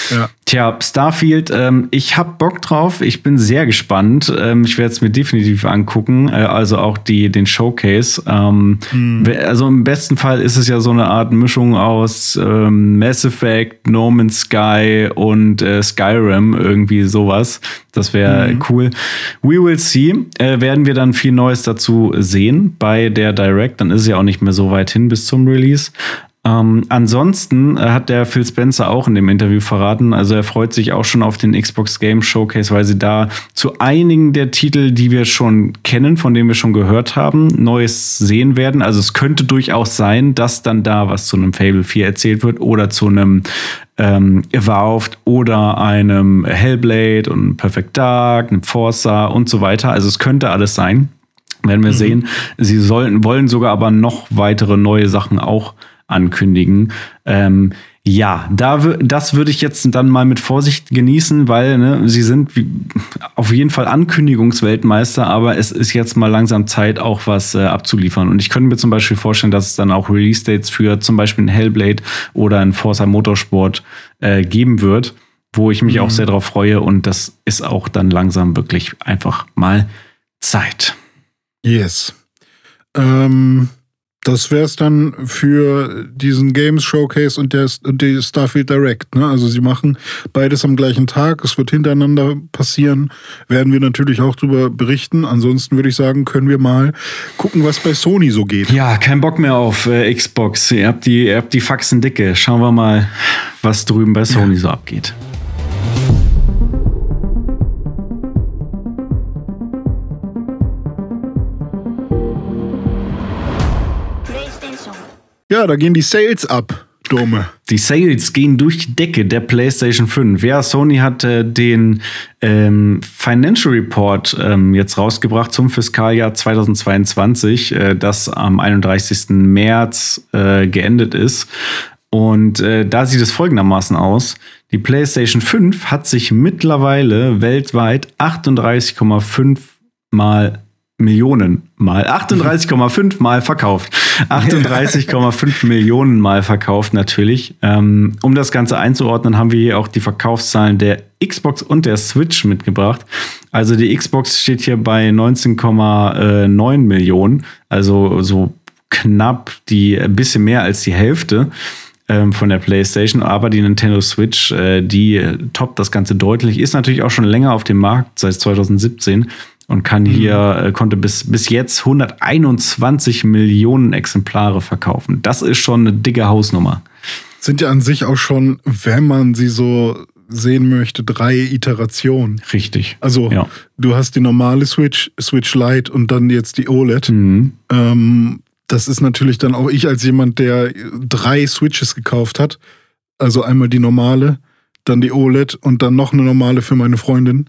Ja. Tja, Starfield, ähm, ich hab Bock drauf. Ich bin sehr gespannt. Ähm, ich werde es mir definitiv angucken. Äh, also auch die, den Showcase. Ähm, hm. Also im besten Fall ist es ja so eine Art Mischung aus ähm, Mass Effect, No Man's Sky und äh, Skyrim, irgendwie sowas. Das wäre hm. cool. We will see. Äh, werden wir dann viel Neues dazu sehen bei der Direct. Dann ist es ja auch nicht mehr so weit hin bis zum Release. Ähm, ansonsten äh, hat der Phil Spencer auch in dem Interview verraten, also er freut sich auch schon auf den Xbox Game Showcase, weil sie da zu einigen der Titel, die wir schon kennen, von denen wir schon gehört haben, Neues sehen werden. Also es könnte durchaus sein, dass dann da was zu einem Fable 4 erzählt wird oder zu einem ähm, Evolved oder einem Hellblade und Perfect Dark, einem Forza und so weiter. Also es könnte alles sein. Werden wir mhm. sehen. Sie sollten, wollen sogar aber noch weitere neue Sachen auch ankündigen. Ähm, ja, da das würde ich jetzt dann mal mit Vorsicht genießen, weil ne, sie sind auf jeden Fall Ankündigungsweltmeister, aber es ist jetzt mal langsam Zeit, auch was äh, abzuliefern. Und ich könnte mir zum Beispiel vorstellen, dass es dann auch Release-Dates für zum Beispiel ein Hellblade oder ein Forza Motorsport äh, geben wird, wo ich mich mhm. auch sehr darauf freue. Und das ist auch dann langsam wirklich einfach mal Zeit. Yes. Ähm das wäre es dann für diesen Games Showcase und, der, und die Starfield Direct. Ne? Also sie machen beides am gleichen Tag. Es wird hintereinander passieren. Werden wir natürlich auch darüber berichten. Ansonsten würde ich sagen, können wir mal gucken, was bei Sony so geht. Ja, kein Bock mehr auf äh, Xbox. Ihr habt, die, ihr habt die Faxen dicke. Schauen wir mal, was drüben bei Sony ja. so abgeht. Ja, da gehen die Sales ab. Dome. Die Sales gehen durch die Decke der PlayStation 5. Ja, Sony hat äh, den ähm, Financial Report ähm, jetzt rausgebracht zum Fiskaljahr 2022, äh, das am 31. März äh, geendet ist. Und äh, da sieht es folgendermaßen aus. Die PlayStation 5 hat sich mittlerweile weltweit 38,5 Mal Millionen mal, 38,5 mal verkauft. 38,5 Millionen mal verkauft natürlich. Ähm, um das Ganze einzuordnen, haben wir hier auch die Verkaufszahlen der Xbox und der Switch mitgebracht. Also die Xbox steht hier bei 19,9 Millionen, also so knapp die, ein bisschen mehr als die Hälfte ähm, von der PlayStation, aber die Nintendo Switch, äh, die toppt das Ganze deutlich, ist natürlich auch schon länger auf dem Markt, seit 2017 und kann mhm. hier, äh, konnte bis, bis jetzt 121 Millionen Exemplare verkaufen. Das ist schon eine dicke Hausnummer. Sind ja an sich auch schon, wenn man sie so sehen möchte, drei Iterationen. Richtig. Also ja. du hast die normale Switch, Switch Lite und dann jetzt die OLED. Mhm. Ähm, das ist natürlich dann auch ich als jemand, der drei Switches gekauft hat. Also einmal die normale, dann die OLED und dann noch eine normale für meine Freundin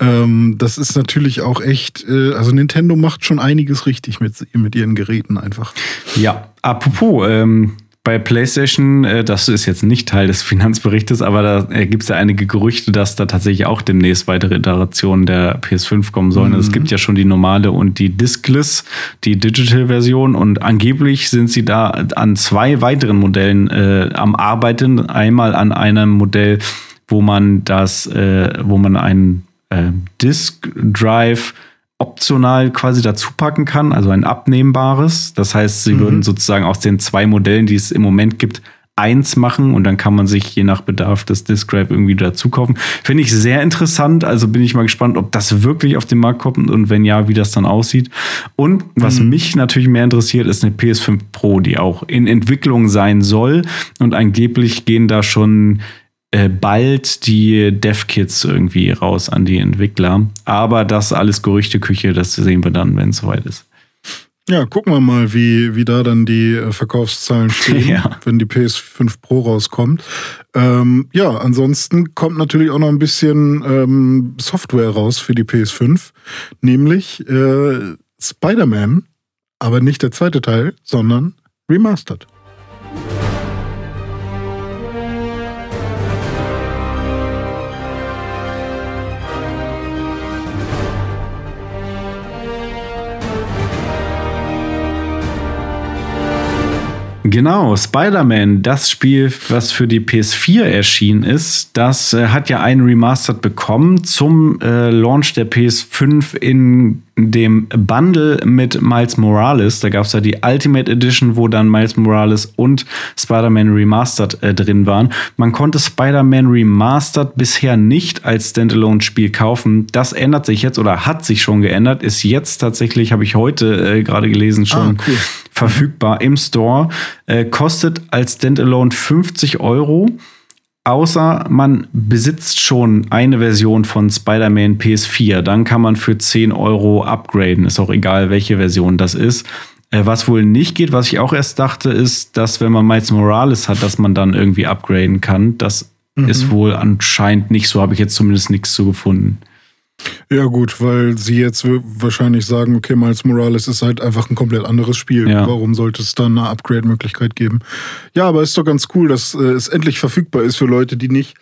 Ähm, das ist natürlich auch echt, äh, also Nintendo macht schon einiges richtig mit, mit ihren Geräten einfach. Ja, apropos, ähm, bei PlayStation, äh, das ist jetzt nicht Teil des Finanzberichtes, aber da äh, gibt es ja einige Gerüchte, dass da tatsächlich auch demnächst weitere Iterationen der PS5 kommen sollen. Mhm. Es gibt ja schon die normale und die Diskless, die Digital-Version und angeblich sind sie da an zwei weiteren Modellen äh, am Arbeiten. Einmal an einem Modell, wo man das, äh, wo man einen äh, Disk Drive optional quasi dazu packen kann, also ein abnehmbares. Das heißt, sie mhm. würden sozusagen aus den zwei Modellen, die es im Moment gibt, eins machen und dann kann man sich je nach Bedarf das Disk Drive irgendwie dazu kaufen. Finde ich sehr interessant. Also bin ich mal gespannt, ob das wirklich auf den Markt kommt und wenn ja, wie das dann aussieht. Und was mhm. mich natürlich mehr interessiert, ist eine PS5 Pro, die auch in Entwicklung sein soll und angeblich gehen da schon äh, bald die Dev-Kits irgendwie raus an die Entwickler. Aber das alles Gerüchteküche, das sehen wir dann, wenn es soweit ist. Ja, gucken wir mal, wie, wie da dann die äh, Verkaufszahlen stehen, ja. wenn die PS5 Pro rauskommt. Ähm, ja, ansonsten kommt natürlich auch noch ein bisschen ähm, Software raus für die PS5, nämlich äh, Spider-Man, aber nicht der zweite Teil, sondern Remastered. Genau, Spider-Man, das Spiel, was für die PS4 erschienen ist, das äh, hat ja einen Remastered bekommen zum äh, Launch der PS5 in dem Bundle mit Miles Morales. Da gab es ja die Ultimate Edition, wo dann Miles Morales und Spider-Man Remastered äh, drin waren. Man konnte Spider-Man Remastered bisher nicht als Standalone-Spiel kaufen. Das ändert sich jetzt oder hat sich schon geändert. Ist jetzt tatsächlich, habe ich heute äh, gerade gelesen, schon ah, cool. verfügbar im Store. Äh, kostet als Standalone 50 Euro außer man besitzt schon eine Version von Spider-Man PS4. Dann kann man für 10 Euro upgraden. Ist auch egal, welche Version das ist. Äh, was wohl nicht geht, was ich auch erst dachte, ist, dass wenn man Miles Morales hat, dass man dann irgendwie upgraden kann. Das mhm. ist wohl anscheinend nicht so, habe ich jetzt zumindest nichts zu gefunden. Ja, gut, weil sie jetzt wahrscheinlich sagen, okay, Miles Morales ist halt einfach ein komplett anderes Spiel. Ja. Warum sollte es dann eine Upgrade-Möglichkeit geben? Ja, aber ist doch ganz cool, dass äh, es endlich verfügbar ist für Leute, die nicht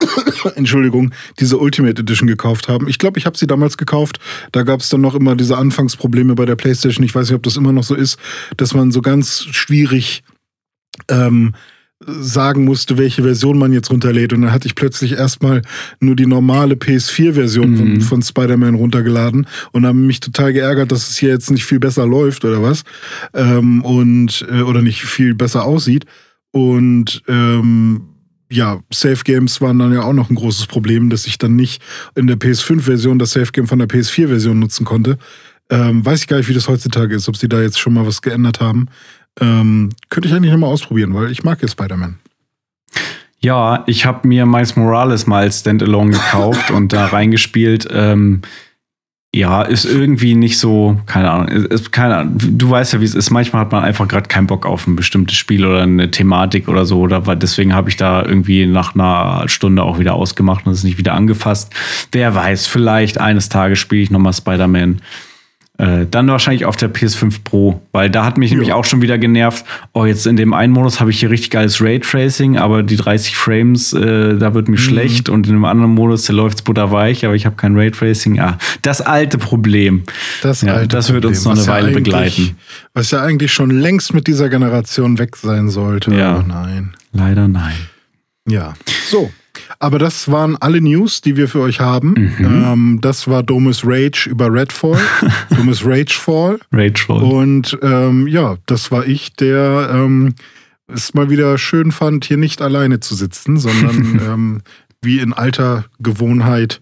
Entschuldigung, diese Ultimate Edition gekauft haben. Ich glaube, ich habe sie damals gekauft. Da gab es dann noch immer diese Anfangsprobleme bei der PlayStation. Ich weiß nicht, ob das immer noch so ist, dass man so ganz schwierig ähm, sagen musste, welche Version man jetzt runterlädt. Und dann hatte ich plötzlich erstmal nur die normale PS4-Version mhm. von, von Spider-Man runtergeladen und habe mich total geärgert, dass es hier jetzt nicht viel besser läuft oder was. Ähm, und äh, oder nicht viel besser aussieht. Und ähm, ja, Safe Games waren dann ja auch noch ein großes Problem, dass ich dann nicht in der PS5-Version das Safe Game von der PS4-Version nutzen konnte. Ähm, weiß ich gar nicht, wie das heutzutage ist, ob sie da jetzt schon mal was geändert haben. Ähm, könnte ich eigentlich nochmal ausprobieren, weil ich mag ja Spider-Man. Ja, ich habe mir Miles Morales mal als Standalone gekauft und da reingespielt. Ähm, ja, ist irgendwie nicht so, keine Ahnung, ist, keine Ahnung. Du weißt ja, wie es ist. Manchmal hat man einfach gerade keinen Bock auf ein bestimmtes Spiel oder eine Thematik oder so. Oder deswegen habe ich da irgendwie nach einer Stunde auch wieder ausgemacht und es nicht wieder angefasst. Wer weiß, vielleicht eines Tages spiele ich nochmal Spider-Man. Äh, dann wahrscheinlich auf der PS5 Pro, weil da hat mich ja. nämlich auch schon wieder genervt. Oh, jetzt in dem einen Modus habe ich hier richtig geiles Raytracing, aber die 30 Frames, äh, da wird mir mhm. schlecht und in dem anderen Modus, da läuft's butterweich, aber ich habe kein Raytracing. Ah, das alte Problem. Das, ja, alte das wird uns noch eine Weile begleiten. Was ja eigentlich schon längst mit dieser Generation weg sein sollte. Ja. Aber nein. Leider nein. Ja. So, aber das waren alle News, die wir für euch haben. Mhm. Ähm, das war Domus Rage über Redfall. Domus Ragefall. Ragefall. Und ähm, ja, das war ich, der ähm, es mal wieder schön fand, hier nicht alleine zu sitzen, sondern ähm, wie in alter Gewohnheit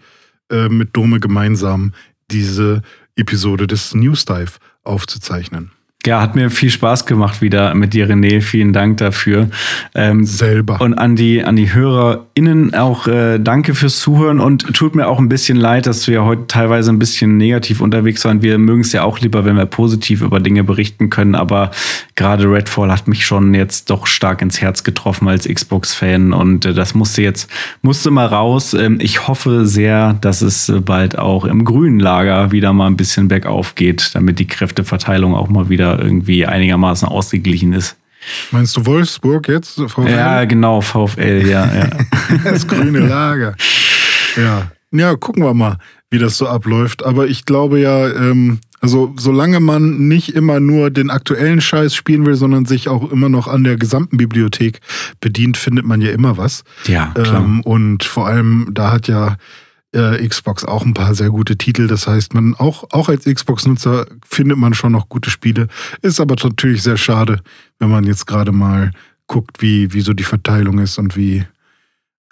äh, mit Dome gemeinsam diese Episode des News Dive aufzuzeichnen. Ja, hat mir viel Spaß gemacht wieder mit dir, René. Vielen Dank dafür. Ähm, Selber. Und an die, an die HörerInnen auch äh, danke fürs Zuhören und tut mir auch ein bisschen leid, dass wir heute teilweise ein bisschen negativ unterwegs waren. Wir mögen es ja auch lieber, wenn wir positiv über Dinge berichten können, aber gerade Redfall hat mich schon jetzt doch stark ins Herz getroffen als Xbox-Fan und äh, das musste jetzt, musste mal raus. Ähm, ich hoffe sehr, dass es bald auch im grünen Lager wieder mal ein bisschen bergauf geht, damit die Kräfteverteilung auch mal wieder irgendwie einigermaßen ausgeglichen ist. Meinst du Wolfsburg jetzt? VfL? Ja, genau, VfL, ja. ja. das grüne Lager. Ja. ja, gucken wir mal, wie das so abläuft. Aber ich glaube ja, ähm, also solange man nicht immer nur den aktuellen Scheiß spielen will, sondern sich auch immer noch an der gesamten Bibliothek bedient, findet man ja immer was. Ja, klar. Ähm, und vor allem, da hat ja äh, Xbox auch ein paar sehr gute Titel. Das heißt, man auch, auch als Xbox-Nutzer findet man schon noch gute Spiele. Ist aber natürlich sehr schade, wenn man jetzt gerade mal guckt, wie, wie so die Verteilung ist und wie,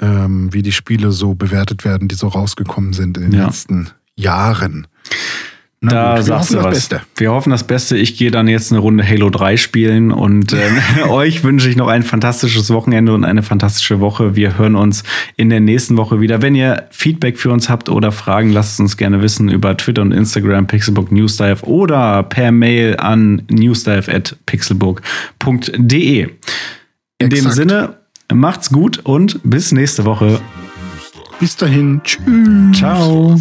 ähm, wie die Spiele so bewertet werden, die so rausgekommen sind in den ja. letzten Jahren. Na da gut, sagst du was. Beste. Wir hoffen das Beste. Ich gehe dann jetzt eine Runde Halo 3 spielen und äh, euch wünsche ich noch ein fantastisches Wochenende und eine fantastische Woche. Wir hören uns in der nächsten Woche wieder. Wenn ihr Feedback für uns habt oder Fragen, lasst uns gerne wissen über Twitter und Instagram, Pixelbook Newsdive oder per Mail an newsdive at pixelbook.de. In Exakt. dem Sinne, macht's gut und bis nächste Woche. Bis dahin. Tschüss. Ciao.